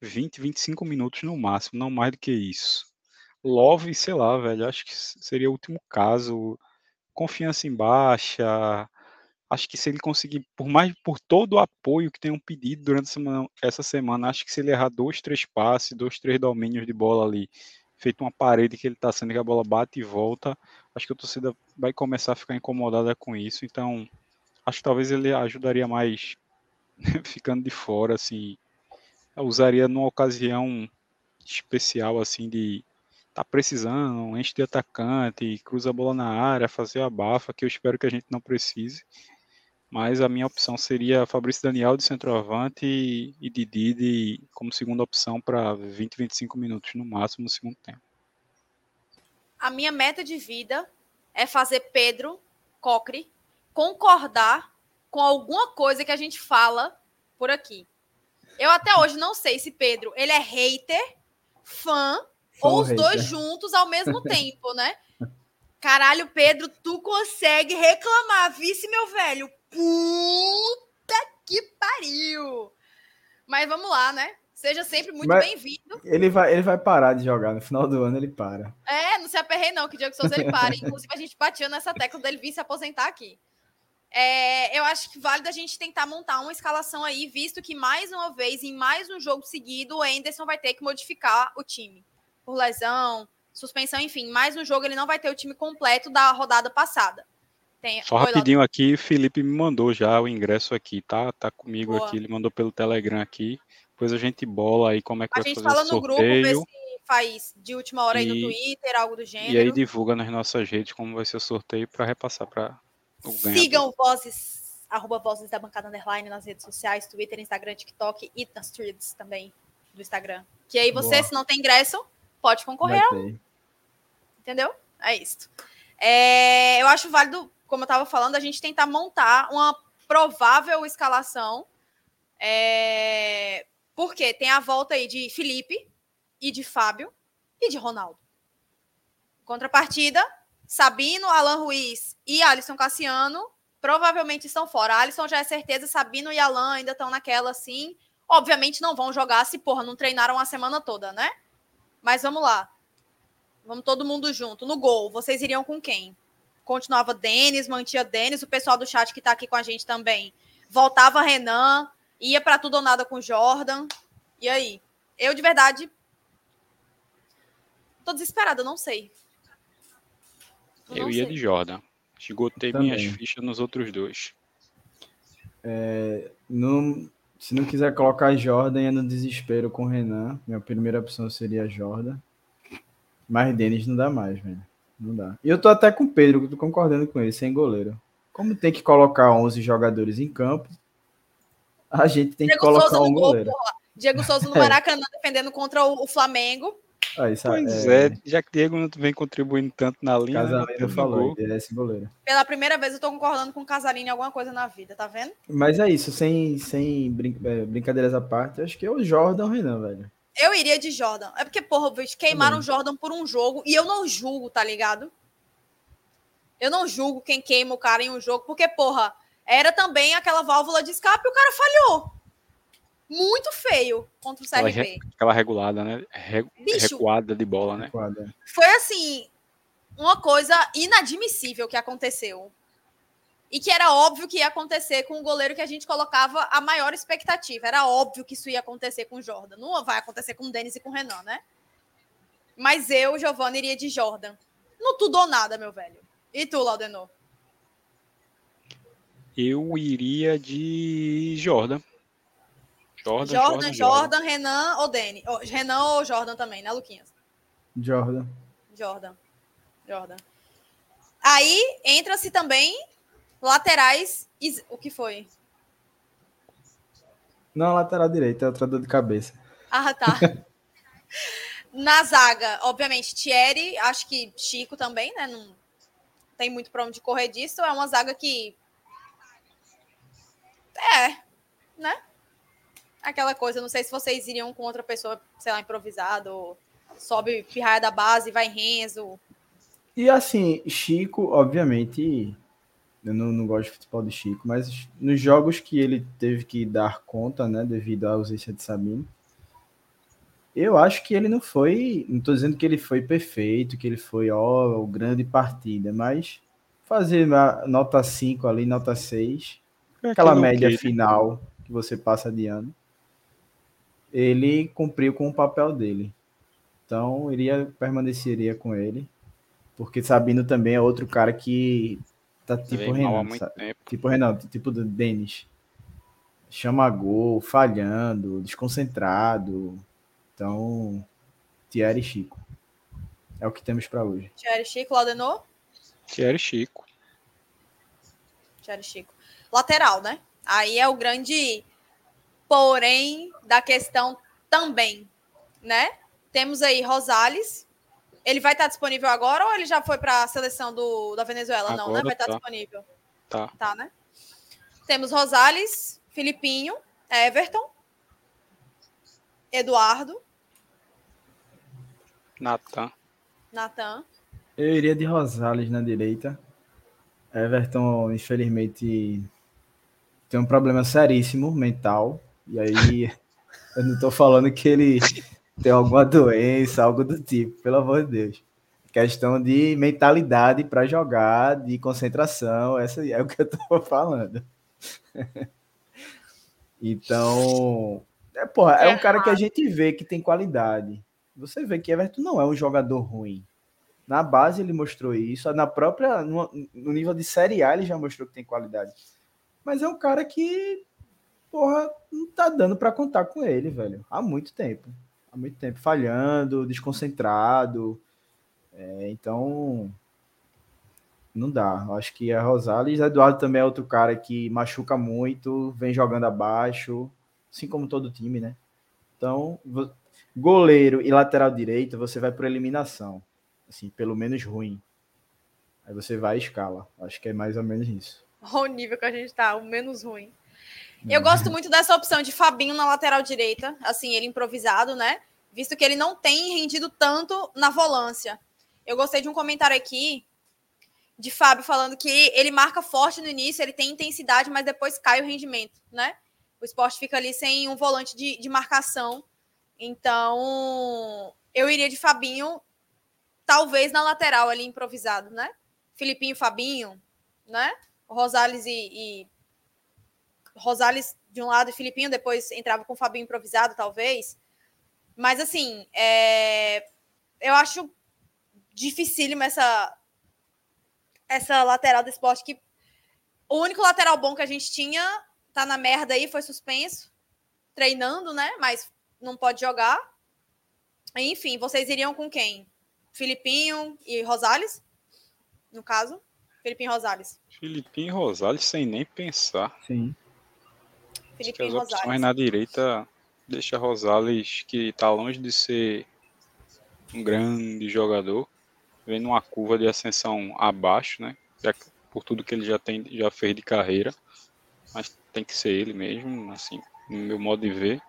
20, 25 minutos no máximo, não mais do que isso. Love, sei lá, velho, acho que seria o último caso. Confiança em baixa. Acho que se ele conseguir, por mais por todo o apoio que tenham pedido durante essa semana, acho que se ele errar dois, três passes, dois, três domínios de bola ali, feito uma parede que ele tá sendo que a bola bate e volta, acho que a torcida vai começar a ficar incomodada com isso. Então, acho que talvez ele ajudaria mais ficando de fora, assim. usaria numa ocasião especial, assim, de tá precisando, enche de atacante, cruza a bola na área, fazer a bafa, que eu espero que a gente não precise. Mas a minha opção seria Fabrício Daniel de centroavante e, e Didi de, como segunda opção para 20, 25 minutos no máximo no segundo tempo. A minha meta de vida é fazer Pedro Cocre concordar com alguma coisa que a gente fala por aqui. Eu até hoje não sei se Pedro ele é hater, fã ou os dois juntos ao mesmo *laughs* tempo, né? Caralho, Pedro, tu consegue reclamar, vice, meu velho? Puta que pariu! Mas vamos lá, né? Seja sempre muito bem-vindo. Ele vai, ele vai parar de jogar. No final do ano ele para. É, não se aperrei, não, que Diego Souza ele para. Inclusive, a gente batia nessa tecla dele vir se aposentar aqui. É, eu acho que vale a gente tentar montar uma escalação aí, visto que mais uma vez, em mais um jogo seguido, o Anderson vai ter que modificar o time por lesão, suspensão, enfim. Mais um jogo ele não vai ter o time completo da rodada passada. Tem... Só rapidinho aqui, Felipe me mandou já o ingresso aqui, tá? Tá comigo Boa. aqui, ele mandou pelo Telegram aqui. Depois a gente bola aí como é que a vai fazer o sorteio. A gente fala no grupo, vê se faz de última hora e... aí no Twitter, algo do gênero. E aí divulga nas nossas redes como vai ser o sorteio para repassar para. Sigam vozes, arroba vozes da bancada underline nas redes sociais, Twitter, Instagram, TikTok e nas threads também do Instagram. Que aí você, Boa. se não tem ingresso, pode concorrer. Entendeu? É isso. É, eu acho válido, como eu estava falando, a gente tentar montar uma provável escalação. É, porque tem a volta aí de Felipe e de Fábio e de Ronaldo. Contrapartida, Sabino, Alan Ruiz e Alisson Cassiano provavelmente estão fora. Alisson já é certeza, Sabino e Alan ainda estão naquela assim. Obviamente não vão jogar se, porra, não treinaram a semana toda, né? Mas vamos lá. Vamos todo mundo junto. No gol, vocês iriam com quem? Continuava Denis, mantia Denis, o pessoal do chat que está aqui com a gente também. Voltava Renan, ia para tudo ou nada com Jordan. E aí? Eu, de verdade, tô desesperada, não sei. Eu, eu ia sei. de Jordan. Esgotei minhas fichas nos outros dois. É, no, Se não quiser colocar Jordan, é no desespero com o Renan. Minha primeira opção seria Jordan. Mas Denis não dá mais, velho. Não dá. E eu tô até com o Pedro, tô concordando com ele, sem goleiro. Como tem que colocar 11 jogadores em campo, a gente tem Diego que colocar Souza um goleiro. Gol, Diego Souza no *laughs* é. Maracanã defendendo contra o, Flamengo. Ah, pois é... é... já que Diego não vem contribuindo tanto na linha. Né, Casalinho falou, ele é esse goleiro. Pela primeira vez eu tô concordando com o Casalinho em alguma coisa na vida, tá vendo? Mas é isso, sem, sem brin é, brincadeiras à parte, acho que é o Jordan Renan, velho. Eu iria de Jordan. É porque, porra, queimaram o Jordan por um jogo e eu não julgo, tá ligado? Eu não julgo quem queima o cara em um jogo, porque, porra, era também aquela válvula de escape e o cara falhou. Muito feio contra o CRB. Aquela, aquela regulada, né? Re, Bicho, recuada de bola, né? Foi assim, uma coisa inadmissível que aconteceu. E que era óbvio que ia acontecer com o goleiro que a gente colocava a maior expectativa. Era óbvio que isso ia acontecer com o Jordan. Não vai acontecer com o Denis e com o Renan, né? Mas eu, Giovanna, iria de Jordan. Não tudo ou nada, meu velho. E tu, Laudenor? Eu iria de Jordan. Jordan, Jordan, Jordan, Jordan Renan ou Dani? Renan ou Jordan também, né, Luquinhas? Jordan. Jordan. Jordan. Aí entra-se também laterais. O que foi? Não, lateral direita, é outra dor de cabeça. Ah, tá. *laughs* Na zaga, obviamente, Thierry, acho que Chico também, né? Não tem muito para onde correr disso. É uma zaga que. É, né? Aquela coisa, não sei se vocês iriam com outra pessoa, sei lá, improvisado, ou sobe pirraia da base, vai Renzo. E assim, Chico, obviamente, eu não, não gosto de futebol de Chico, mas nos jogos que ele teve que dar conta, né, devido à ausência de Sabino, eu acho que ele não foi. Não estou dizendo que ele foi perfeito, que ele foi, ó, grande partida, mas fazer nota 5 ali, nota 6, é aquela média final que você passa de ano, ele cumpriu com o papel dele. Então, iria permaneceria com ele, porque Sabino também é outro cara que tá tipo Renan, tipo Renan, tipo do Denis. Chama gol, falhando, desconcentrado. Então, Thierry Chico. É o que temos para hoje. Thierry Chico, Laudenor? Thierry Chico. Thierry Chico. Lateral, né? Aí é o grande porém da questão também, né? Temos aí Rosales, ele vai estar disponível agora ou ele já foi para a seleção do, da Venezuela? Agora não, né? Vai estar tá. disponível. Tá. Tá, né? Temos Rosales, Filipinho, Everton, Eduardo. Natan. Natan. Eu iria de Rosales na direita. Everton, infelizmente, tem um problema seríssimo mental. E aí, eu não tô falando que ele tem alguma doença, algo do tipo, pelo amor de Deus. Questão de mentalidade para jogar, de concentração, essa é o que eu tô *laughs* falando. então, é, porra, é um cara que a gente vê que tem qualidade. Você vê que Everton não é um jogador ruim. Na base ele mostrou isso, na própria no, no nível de Série A ele já mostrou que tem qualidade. Mas é um cara que porra, não tá dando para contar com ele, velho. Há muito tempo há muito tempo falhando, desconcentrado. É, então, não dá. Eu acho que é Rosales. Eduardo também é outro cara que machuca muito, vem jogando abaixo, assim como todo time, né? Então, goleiro e lateral direito, você vai por eliminação. Assim, pelo menos ruim. Aí você vai à escala. Acho que é mais ou menos isso. Olha o nível que a gente tá, o menos ruim. Eu gosto muito dessa opção de Fabinho na lateral direita, assim, ele improvisado, né? Visto que ele não tem rendido tanto na volância. Eu gostei de um comentário aqui de Fábio falando que ele marca forte no início, ele tem intensidade, mas depois cai o rendimento, né? O esporte fica ali sem um volante de, de marcação. Então, eu iria de Fabinho, talvez na lateral ali improvisado, né? Filipinho Fabinho, né? Rosales e, e Rosales de um lado e Filipinho, depois entrava com o Fabinho improvisado, talvez. Mas, assim, é... eu acho dificílimo essa, essa lateral do esporte que o único lateral bom que a gente tinha tá na merda aí, foi suspenso. treinando, né? Mas não pode jogar. Enfim, vocês iriam com quem? Filipinho e Rosales? No caso? Filipinho e Rosales. Filipinho e Rosales sem nem pensar. Sim. Filipinho Acho que as opções Rosales. na direita deixa Rosales, que tá longe de ser um grande jogador, vem numa curva de ascensão abaixo, né? Já por tudo que ele já tem, já fez de carreira. Mas tem que ser ele mesmo, assim, no meu modo de ver.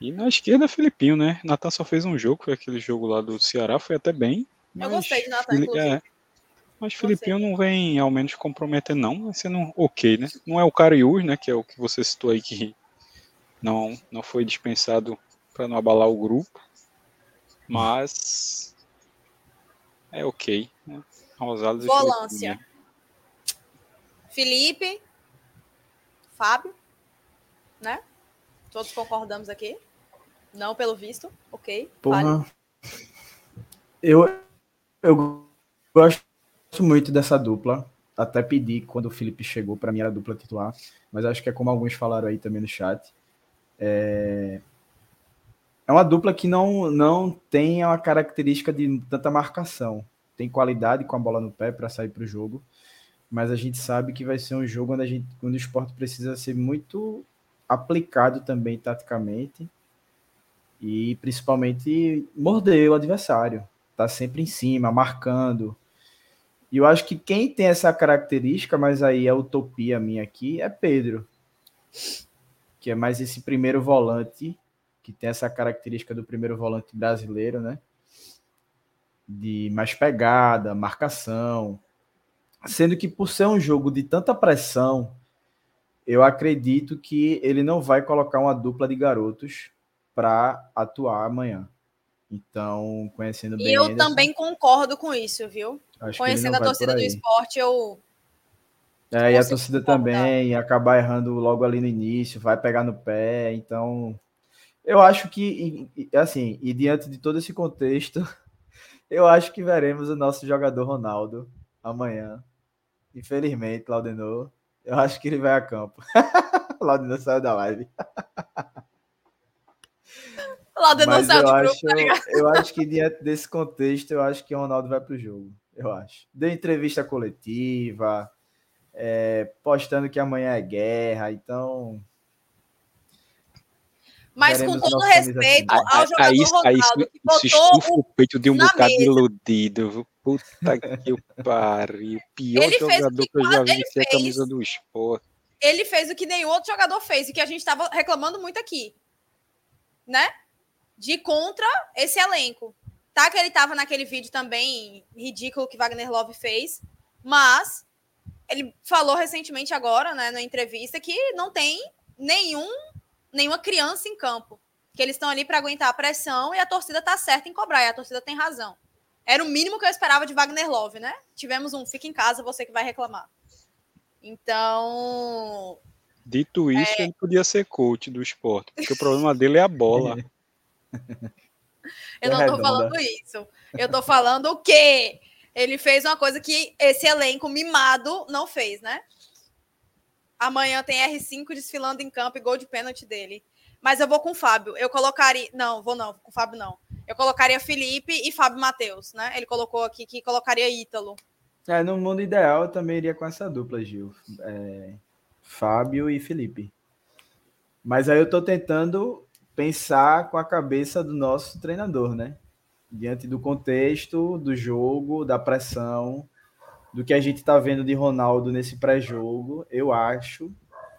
E na esquerda, Filipinho, né? Natan só fez um jogo, foi aquele jogo lá do Ceará, foi até bem. Eu gostei de Natan, inclusive. é, mas Filipinho não vem ao menos comprometer, não. Vai sendo ok, né? Não é o Cariús, né? Que é o que você citou aí que não, não foi dispensado para não abalar o grupo. Mas é ok. Né? Rosales e Volância. Felipe, Fábio, né? Todos concordamos aqui. Não pelo visto, ok. Porra. Vale. Eu, eu gosto muito dessa dupla. Até pedi quando o Felipe chegou, para mim era dupla titular. Mas acho que é como alguns falaram aí também no chat. É, é uma dupla que não, não tem uma característica de tanta marcação. Tem qualidade com a bola no pé para sair para o jogo. Mas a gente sabe que vai ser um jogo onde, a gente, onde o esporte precisa ser muito aplicado também taticamente e principalmente morder o adversário. Tá sempre em cima, marcando. E eu acho que quem tem essa característica, mas aí é utopia minha aqui, é Pedro. Que é mais esse primeiro volante, que tem essa característica do primeiro volante brasileiro, né? De mais pegada, marcação. Sendo que por ser um jogo de tanta pressão, eu acredito que ele não vai colocar uma dupla de garotos para atuar amanhã. Então, conhecendo bem E eu também concordo com isso, viu? Acho Conhecendo a torcida do esporte, eu. É, e a torcida também, acabar errando logo ali no início, vai pegar no pé, então eu acho que, assim, e diante de todo esse contexto, *laughs* eu acho que veremos o nosso jogador Ronaldo amanhã. Infelizmente, Laudenor, eu acho que ele vai a campo. *laughs* Laudenor saiu da live. Mas saiu eu do acho, grupo, tá ligado? eu acho que diante desse contexto, eu acho que o Ronaldo vai pro jogo. Eu acho. Deu entrevista coletiva, é, postando que amanhã é guerra, então. Mas com todo respeito assim. ao jogador Aí, aí, Ronaldo, que isso botou estufa o peito de um bocado mesa. iludido. Puta *laughs* que o pariu. Pior Ele fez o jogador que que eu já vi ele vestir a fez. camisa do esporte. ele fez o que nenhum outro jogador fez e que a gente estava reclamando muito aqui, né? De contra esse elenco. Tá que ele tava naquele vídeo também ridículo que Wagner Love fez, mas ele falou recentemente agora, né, na entrevista que não tem nenhum nenhuma criança em campo, que eles estão ali para aguentar a pressão e a torcida tá certa em cobrar, e a torcida tem razão. Era o mínimo que eu esperava de Wagner Love, né? Tivemos um fica em casa, você que vai reclamar. Então, Dito isso, É. ele podia ser coach do esporte, porque o problema dele é a bola. *laughs* *laughs* Eu É não tô redonda. falando isso. Eu tô falando o quê? Ele fez uma coisa que esse elenco mimado não fez, né? Amanhã tem R5 desfilando em campo e gol de pênalti dele. Mas eu vou com o Fábio. Eu colocaria. Não, vou não, com o Fábio não. Eu colocaria Felipe e Fábio Matheus, né? Ele colocou aqui que colocaria Ítalo. É, no mundo ideal, eu também iria com essa dupla, Gil. É, Fábio e Felipe. Mas aí eu tô tentando pensar com a cabeça do nosso treinador, né? Diante do contexto, do jogo, da pressão, do que a gente tá vendo de Ronaldo nesse pré-jogo, eu acho,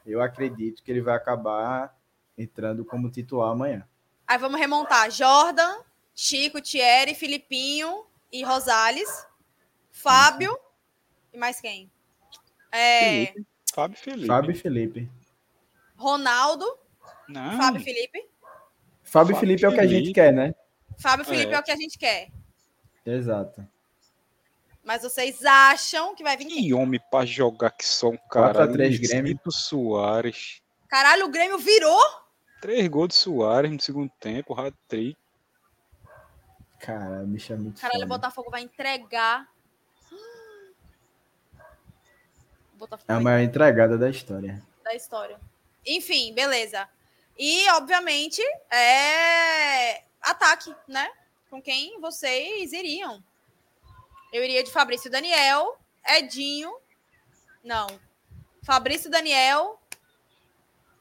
eu acredito que ele vai acabar entrando como titular amanhã. Aí vamos remontar. Jordan, Chico, Thierry, Filipinho e Rosales. Fábio e mais quem? É, Felipe. Fábio e Felipe. Fábio Felipe. Ronaldo, Não, Fábio Felipe. Fábio e Fábio Felipe é o que a gente Felipe. quer, né? Fábio e Felipe É. é. o que a gente quer. Exato. Mas vocês acham que vai vir quem? que homem pra jogar que só um 4 a cara. 3 Grêmio. Soares. Caralho, o Grêmio virou? Três gols de Soares no segundo tempo, hat-trick. Cara, o bicho é muito Caralho, o. Botafogo vai entregar. Botafogo É a maior entregada da história. da história. Enfim, beleza. E, obviamente, é ataque, né? Com quem vocês iriam? Eu iria de Fabrício Daniel, Edinho. Não. Fabrício Daniel.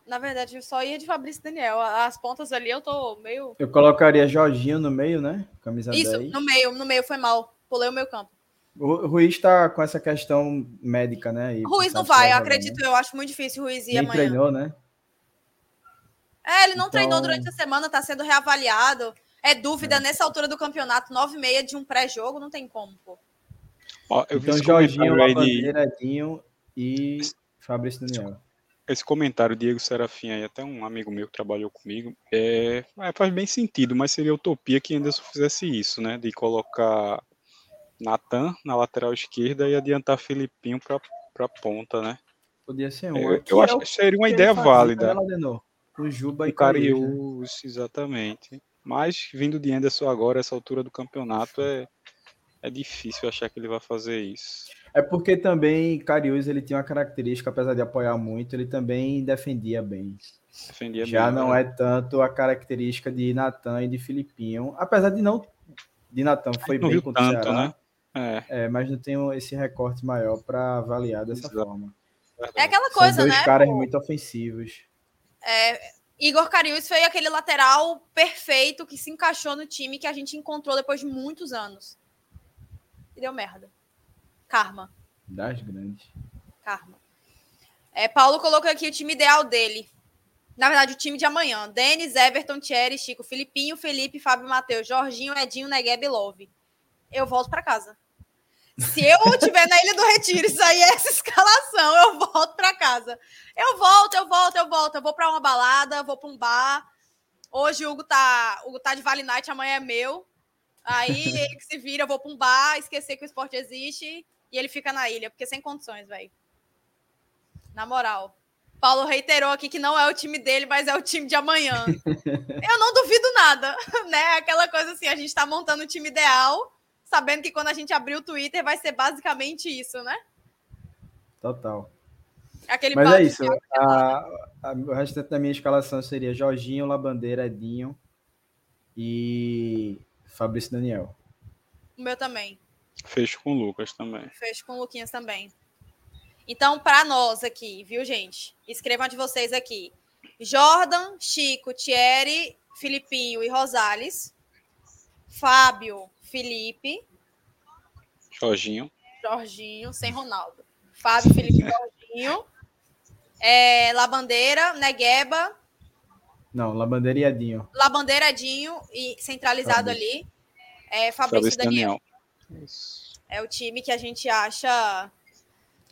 Na verdade, eu só ia de Fabrício Daniel. As pontas ali eu tô meio. Eu colocaria Jorginho no meio, né? Camisa Isso, 10. no meio, no meio foi mal. Pulei o meu campo. O Ruiz está com essa questão médica, né? E Ruiz não sabe se vai, eu jogar, acredito. né? Eu acho muito difícil Ruiz ir Nem amanhã. treinou, né? É, ele não treinou Então- durante a semana, tá sendo reavaliado. É dúvida nessa altura do campeonato, 9 e meia de um pré-jogo, não tem como, pô. Ó, eu vi Então, esse Jorginho, de- e Fabrício Daniel. esse comentário, Diego Serafim aí, até um amigo meu que trabalhou comigo, é, é, faz bem sentido, mas seria utopia que Anderson fizesse isso, né? De colocar Natan na lateral esquerda e adiantar Filipinho para para ponta, né? Podia ser um. Eu, eu é acho o que seria uma que ideia válida. O Juba O e Cariús. né? Cariús, exatamente. Mas vindo de Anderson agora, essa altura do campeonato, é, é difícil achar que ele vai fazer isso. É porque também Cariús ele tinha uma característica, apesar de apoiar muito, ele também defendia bem. Defendia Já bem, não né? é tanto a característica de Natan e de Filipinho, apesar de não de Natan foi Não bem contra o tanto, Ceará, né? É, é, mas não tem esse recorte maior para avaliar dessa Exato. forma. É aquela São coisa, dois né? caras pô? muito ofensivos. É, Igor Cariús foi aquele lateral perfeito que se encaixou no time que a gente encontrou depois de muitos anos. E deu merda. Karma. Das grandes. Karma. É, Paulo colocou aqui o time ideal dele. Na verdade, o time de amanhã. Denis, Everton, Thierry, Chico, Filipinho, Felipe, Fábio Matheus, Jorginho, Edinho, Negueb e Love. Eu volto para casa. Se eu estiver na Ilha do Retiro e sair essa escalação, eu volto para casa. Eu volto, eu volto, eu volto. Eu vou para uma balada, vou para um bar. Hoje o Hugo tá, o Hugo tá de Vale Night, amanhã é meu. Aí *laughs* ele que se vira, eu vou para um bar, esquecer que o esporte existe e ele fica na ilha, porque sem condições, velho. Na moral. Paulo reiterou aqui que não é o time dele, mas é o time de amanhã. *laughs* Eu não duvido nada, *laughs* né? Aquela coisa assim, a gente tá montando o time ideal, sabendo que quando a gente abrir o Twitter vai ser basicamente isso, né? Total. Aquele Mas é isso. A, a, o restante da minha escalação seria Jorginho, Labandeira, Edinho e Fabrício Daniel. O meu também. fecho com o Lucas também. Fecho com o Luquinhas também. Então, para nós aqui, viu, gente? Escrevam de vocês aqui. Jordan, Chico, Thierry, Filipinho e Rosales. Fábio, Felipe, Jorginho, Jorginho, sem Ronaldo. Fábio, Felipe, Jorginho. É, Labandeira, Negueba, Não, Labandeira e Edinho. Labandeira, Edinho e centralizado Fabrício. ali. É, Fabrício, Fabrício Daniel. Daniel. É o time que a gente acha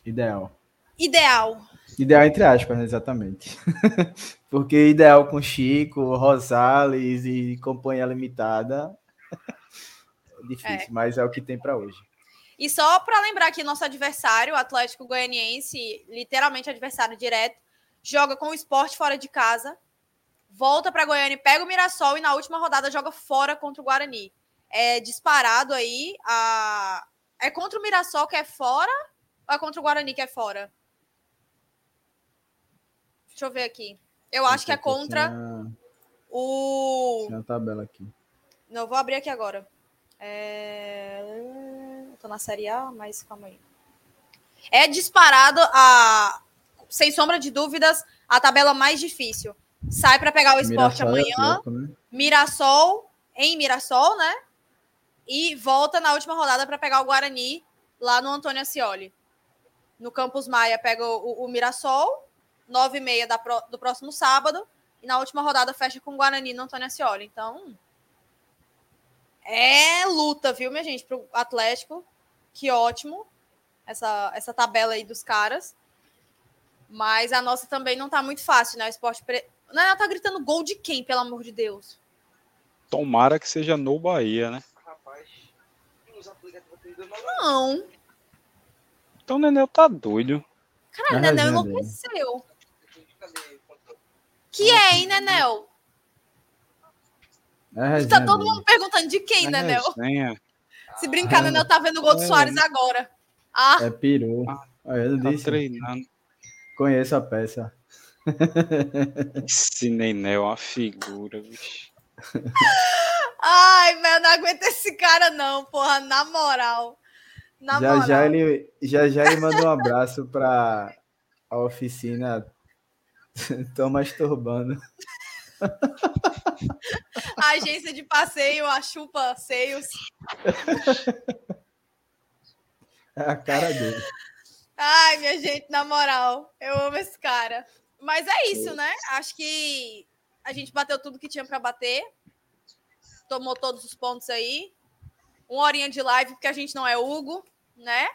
Ideal. ideal. Ideal entre aspas, exatamente. *laughs* Porque ideal com Chico, Rosales e companhia limitada difícil, É. mas é o que tem para hoje. E só para lembrar que nosso adversário, o Atlético Goianiense, literalmente adversário direto, joga com o esporte fora de casa, volta para Goiânia, pega o Mirassol e na última rodada joga fora contra o Guarani. É disparado aí. A... É contra o Mirassol que é fora ou é contra o Guarani que é fora? Deixa eu ver aqui. Eu acho que é contra o. A tabela aqui. Não, vou abrir aqui agora. É... eu Tô na Série A, mas calma aí. É disparado a, sem sombra de dúvidas, a tabela mais difícil. Sai para pegar o esporte Mirassol e amanhã, Atlético, né? Mirassol em Mirassol, né? E volta na última rodada para pegar o Guarani lá no Antônio Ascioli. No Campus Maia pega o, o Mirassol, nove e meia da do próximo sábado. E na última rodada fecha com o Guarani no Antônio Ascioli. Então, é luta, viu, minha gente, pro Atlético. Que ótimo essa, essa tabela aí dos caras. Mas a nossa também não tá muito fácil, né? O esporte. Pre... Não, ela tá gritando gol de quem, pelo amor de Deus? Tomara que seja no Bahia, né? Não. Então o Nenel tá doido. Caralho, Nenel enlouqueceu. Que é, hein, Nenel? É Tá resenha todo mundo perguntando de quem, É Nenel? resenha. Se brincar, Nenel tá vendo o gol do É. Soares agora. Ah, É peru. Ah, Olha, eu Tá disse, treinando. conheço a peça. Esse Nené é uma figura, bicho. *laughs* Ai, velho, não aguento esse cara, não, porra, na moral. Na já, moral. já, ele, já já ele mandou um abraço para a oficina *laughs* Thomas Turbano. A agência de passeio, a chupa seios. É a cara dele. Ai, minha gente, na moral, eu amo esse cara. Mas é isso, né? Acho que a gente bateu tudo que tinha para bater. Tomou todos os pontos aí. Uma horinha de live, porque a gente não é Hugo, né?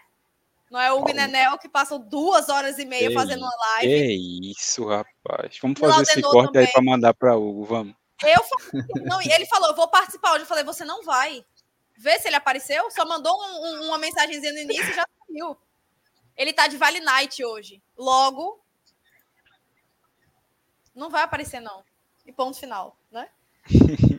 Não é Hugo e Nenel que passam duas horas e meia Ei, fazendo uma live. É isso, rapaz. Vamos fazer esse corte aí também. pra mandar pra Hugo, vamos. Eu falei, não, ele falou, eu vou participar hoje. Eu falei, você não vai. Vê se ele apareceu. Só mandou um- um- uma mensagenzinha no início e já saiu. Ele tá de Vale Night hoje. Logo, não vai aparecer, não. E ponto final, né? *laughs*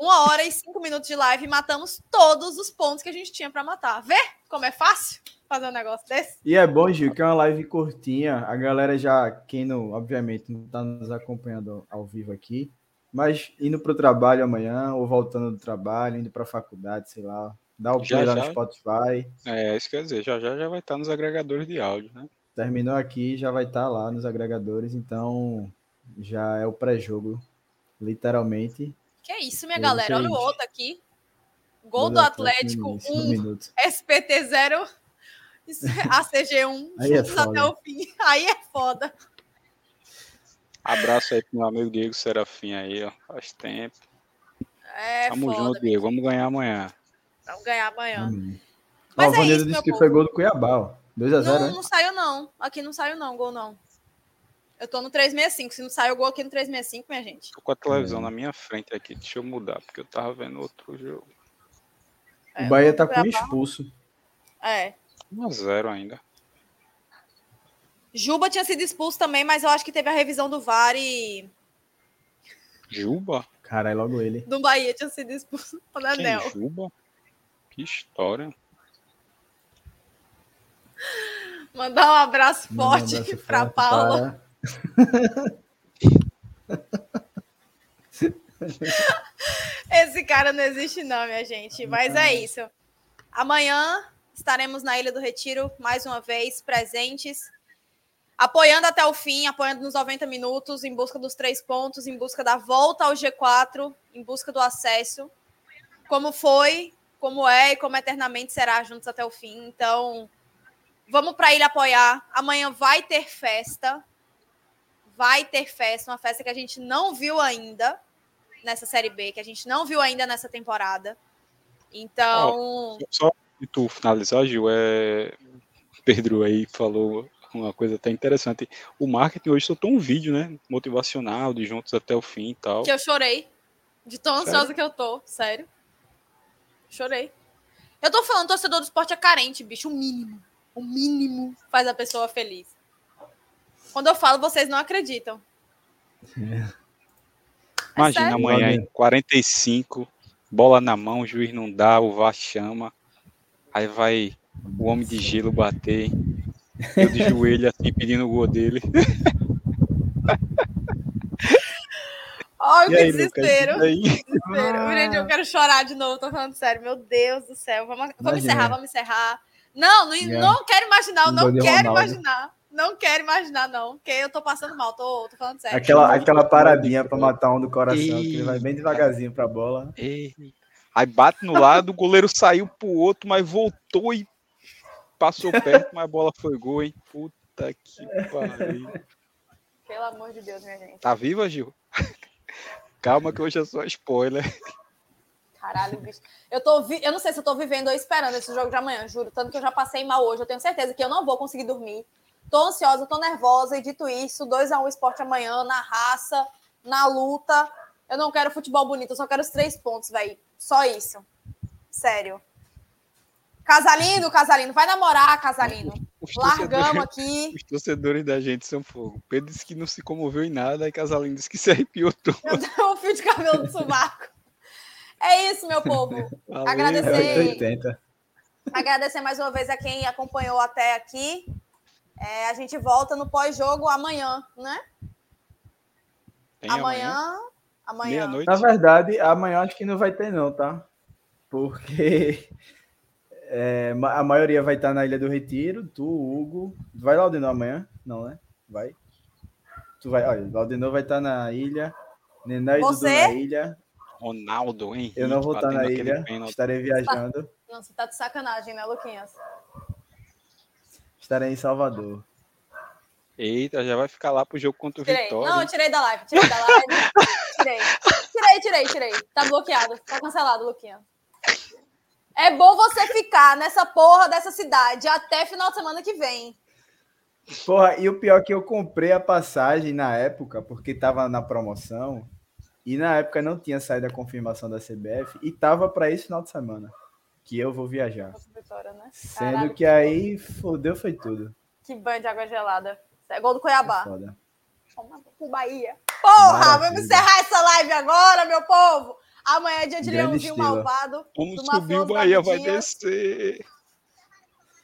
E é. Uma hora e cinco minutos de live e matamos todos os pontos que a gente tinha pra matar. Vê como é fácil fazer um negócio desse? E é bom, Gil, que é uma live curtinha. A galera já, quem não, obviamente, não está nos acompanhando ao vivo aqui, mas indo para o trabalho amanhã, ou voltando do trabalho, indo para a faculdade, sei lá, dá o Já, play lá no já. Spotify. É, isso quer dizer, já já já vai estar nos agregadores de áudio, né? Terminou aqui, já vai estar lá nos agregadores, então já é o pré-jogo, literalmente. Que é isso, minha É galera. Olha o outro aqui. Gol do Atlético, um minuto. SPT 0, ACG1, Aí é até o fim. *laughs* Aí é foda. Abraço aí pro meu amigo Diego Serafim aí, ó. Faz tempo. É Tamo foda. junto, Diego. Vamos ganhar amanhã. Vamos ganhar amanhã. Amém. Mas Ó, o é isso, disse meu que povo. foi gol do Cuiabá, ó. 2x0, Não, né? não saiu, não. Aqui não saiu, não, gol não. Eu tô no 365. Se não saiu o gol aqui no 365, minha gente. Tô com a televisão É. na minha frente aqui. Deixa eu mudar, porque eu tava vendo outro jogo. É, o Bahia tá com expulso. É. 1x0 ainda. Juba tinha sido expulso também, mas eu acho que teve a revisão do VAR e Juba? Caralho, logo ele. do Bahia tinha sido expulso. *laughs* O Quem? Nenel. Juba? Que história. Mandar um abraço Manda um forte abraço pra forte Paula. para- *laughs* Esse cara não existe, não, minha gente. Mas é isso. Amanhã estaremos na Ilha do Retiro, mais uma vez, presentes, apoiando até o fim, apoiando nos 90 minutos, em busca dos três pontos, em busca da volta ao G4, em busca do acesso. Como foi, como é e como eternamente será juntos até o fim. Então, vamos para a ilha apoiar. Amanhã vai ter festa. Vai ter festa, uma festa que a gente não viu ainda nessa Série B, que a gente não viu ainda nessa temporada. Então, Só de tu finalizar, Gil, é... Pedro aí falou uma coisa até interessante. O marketing hoje soltou um vídeo, né? Motivacional, de juntos até o fim e tal. que eu chorei. De tão Sério? ansiosa que eu tô. Sério. Chorei. Eu tô falando, torcedor do esporte é carente, bicho. O mínimo. O mínimo faz a pessoa feliz. Quando eu falo, vocês não acreditam. É Imagina sério. amanhã em 45, bola na mão, o juiz não dá, o VAR chama. Aí vai o homem de gelo bater. Eu de joelho assim pedindo o gol dele. *laughs* Ai, E que aí, Lucas? desespero. Aí? desespero. Ah. Gente, eu quero chorar de novo, tô falando sério. Meu Deus do céu. Vamos, vamos encerrar, vamos encerrar. Não, não, Yeah. não quero imaginar, eu não de quero Ronaldo. imaginar. Não quero imaginar, não. Porque eu tô passando mal, tô, tô falando sério. Aquela, aquela paradinha pra matar um do coração, que ele vai bem devagarzinho pra bola. Ei. Aí bate no lado, o goleiro saiu pro outro, mas voltou e passou perto, mas a bola foi gol, hein? Puta que pariu. Pelo amor de Deus, minha gente. Tá viva, Gil? Calma que hoje é só spoiler. Caralho, bicho. Eu, tô vi... eu não sei se eu tô vivendo ou esperando esse jogo de amanhã, juro. Tanto que eu já passei mal hoje. Eu tenho certeza que eu não vou conseguir dormir. Tô ansiosa, tô nervosa. E dito isso, 2x1 esporte amanhã, na raça, na luta. Eu não quero futebol bonito, eu só quero os três pontos, velho. Só isso. Sério. Casalino, Casalino, vai namorar, Casalino. Os Largamos aqui. os torcedores da gente são fogo. Pedro disse que não se comoveu em nada, aí Casalinho disse que se arrepiou todo. Eu tenho um fio de cabelo do sovaco. É isso, meu povo. Valeu. Agradecer. É 880. Agradecer mais uma vez a quem acompanhou até aqui. É, a gente volta no pós-jogo amanhã, né? Tem amanhã. Amanhã. Meia-noite. Na verdade, amanhã acho que não vai ter, não, tá? Porque *laughs* é, a maioria vai estar na Ilha do Retiro. Tu, Hugo. Vai lá de novo amanhã? Não, né? Vai. Tu vai. Olha, Laudenor vai estar na ilha. Nené e Dudu na ilha. Ronaldo, hein? Eu não vou estar na ilha. Estarei viajando. Não, você tá de sacanagem, né, Luquinhas? Estarei em Salvador. Eita, já vai ficar lá pro jogo contra o Tirei. Vitória. Não, eu tirei da live. Tirei da live. tirei. Tirei, tirei, tirei. Tá bloqueado. Tá cancelado, Luquinha. É bom você ficar nessa porra dessa cidade até final de semana que vem. Porra, e o pior é que eu comprei a passagem na época, porque tava na promoção, e na época não tinha saído a confirmação da CBF, e tava para esse final de semana, que eu vou viajar. Né? Sendo Caralho, que aí fodeu foi tudo. Que banho de água gelada. É gol do Cuiabá. foda. Toma pro Bahia. Porra, Maravilha. vamos encerrar essa live agora, meu povo. Amanhã é dia de Grande Leãozinho. Malvado. Vamos subir, o Bahia vai descer.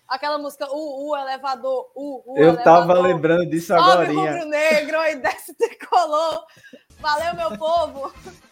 Aquela música, o, o elevador, o, o Eu tava elevador. lembrando disso Sobe agora. rubro negro e desce tricolor. Valeu, meu povo. *laughs*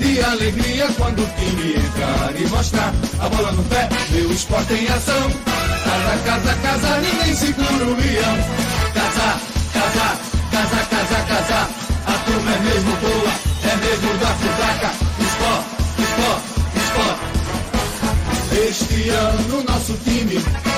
de alegria quando o time entrar e mostrar a bola no pé, meu esporte em ação. Casa, casa, casa, ninguém segura o leão. Casa, casa, casa, casa, casa, a turma é mesmo boa, é mesmo da fraca. Esporte, esporte, esporte. Este ano nosso time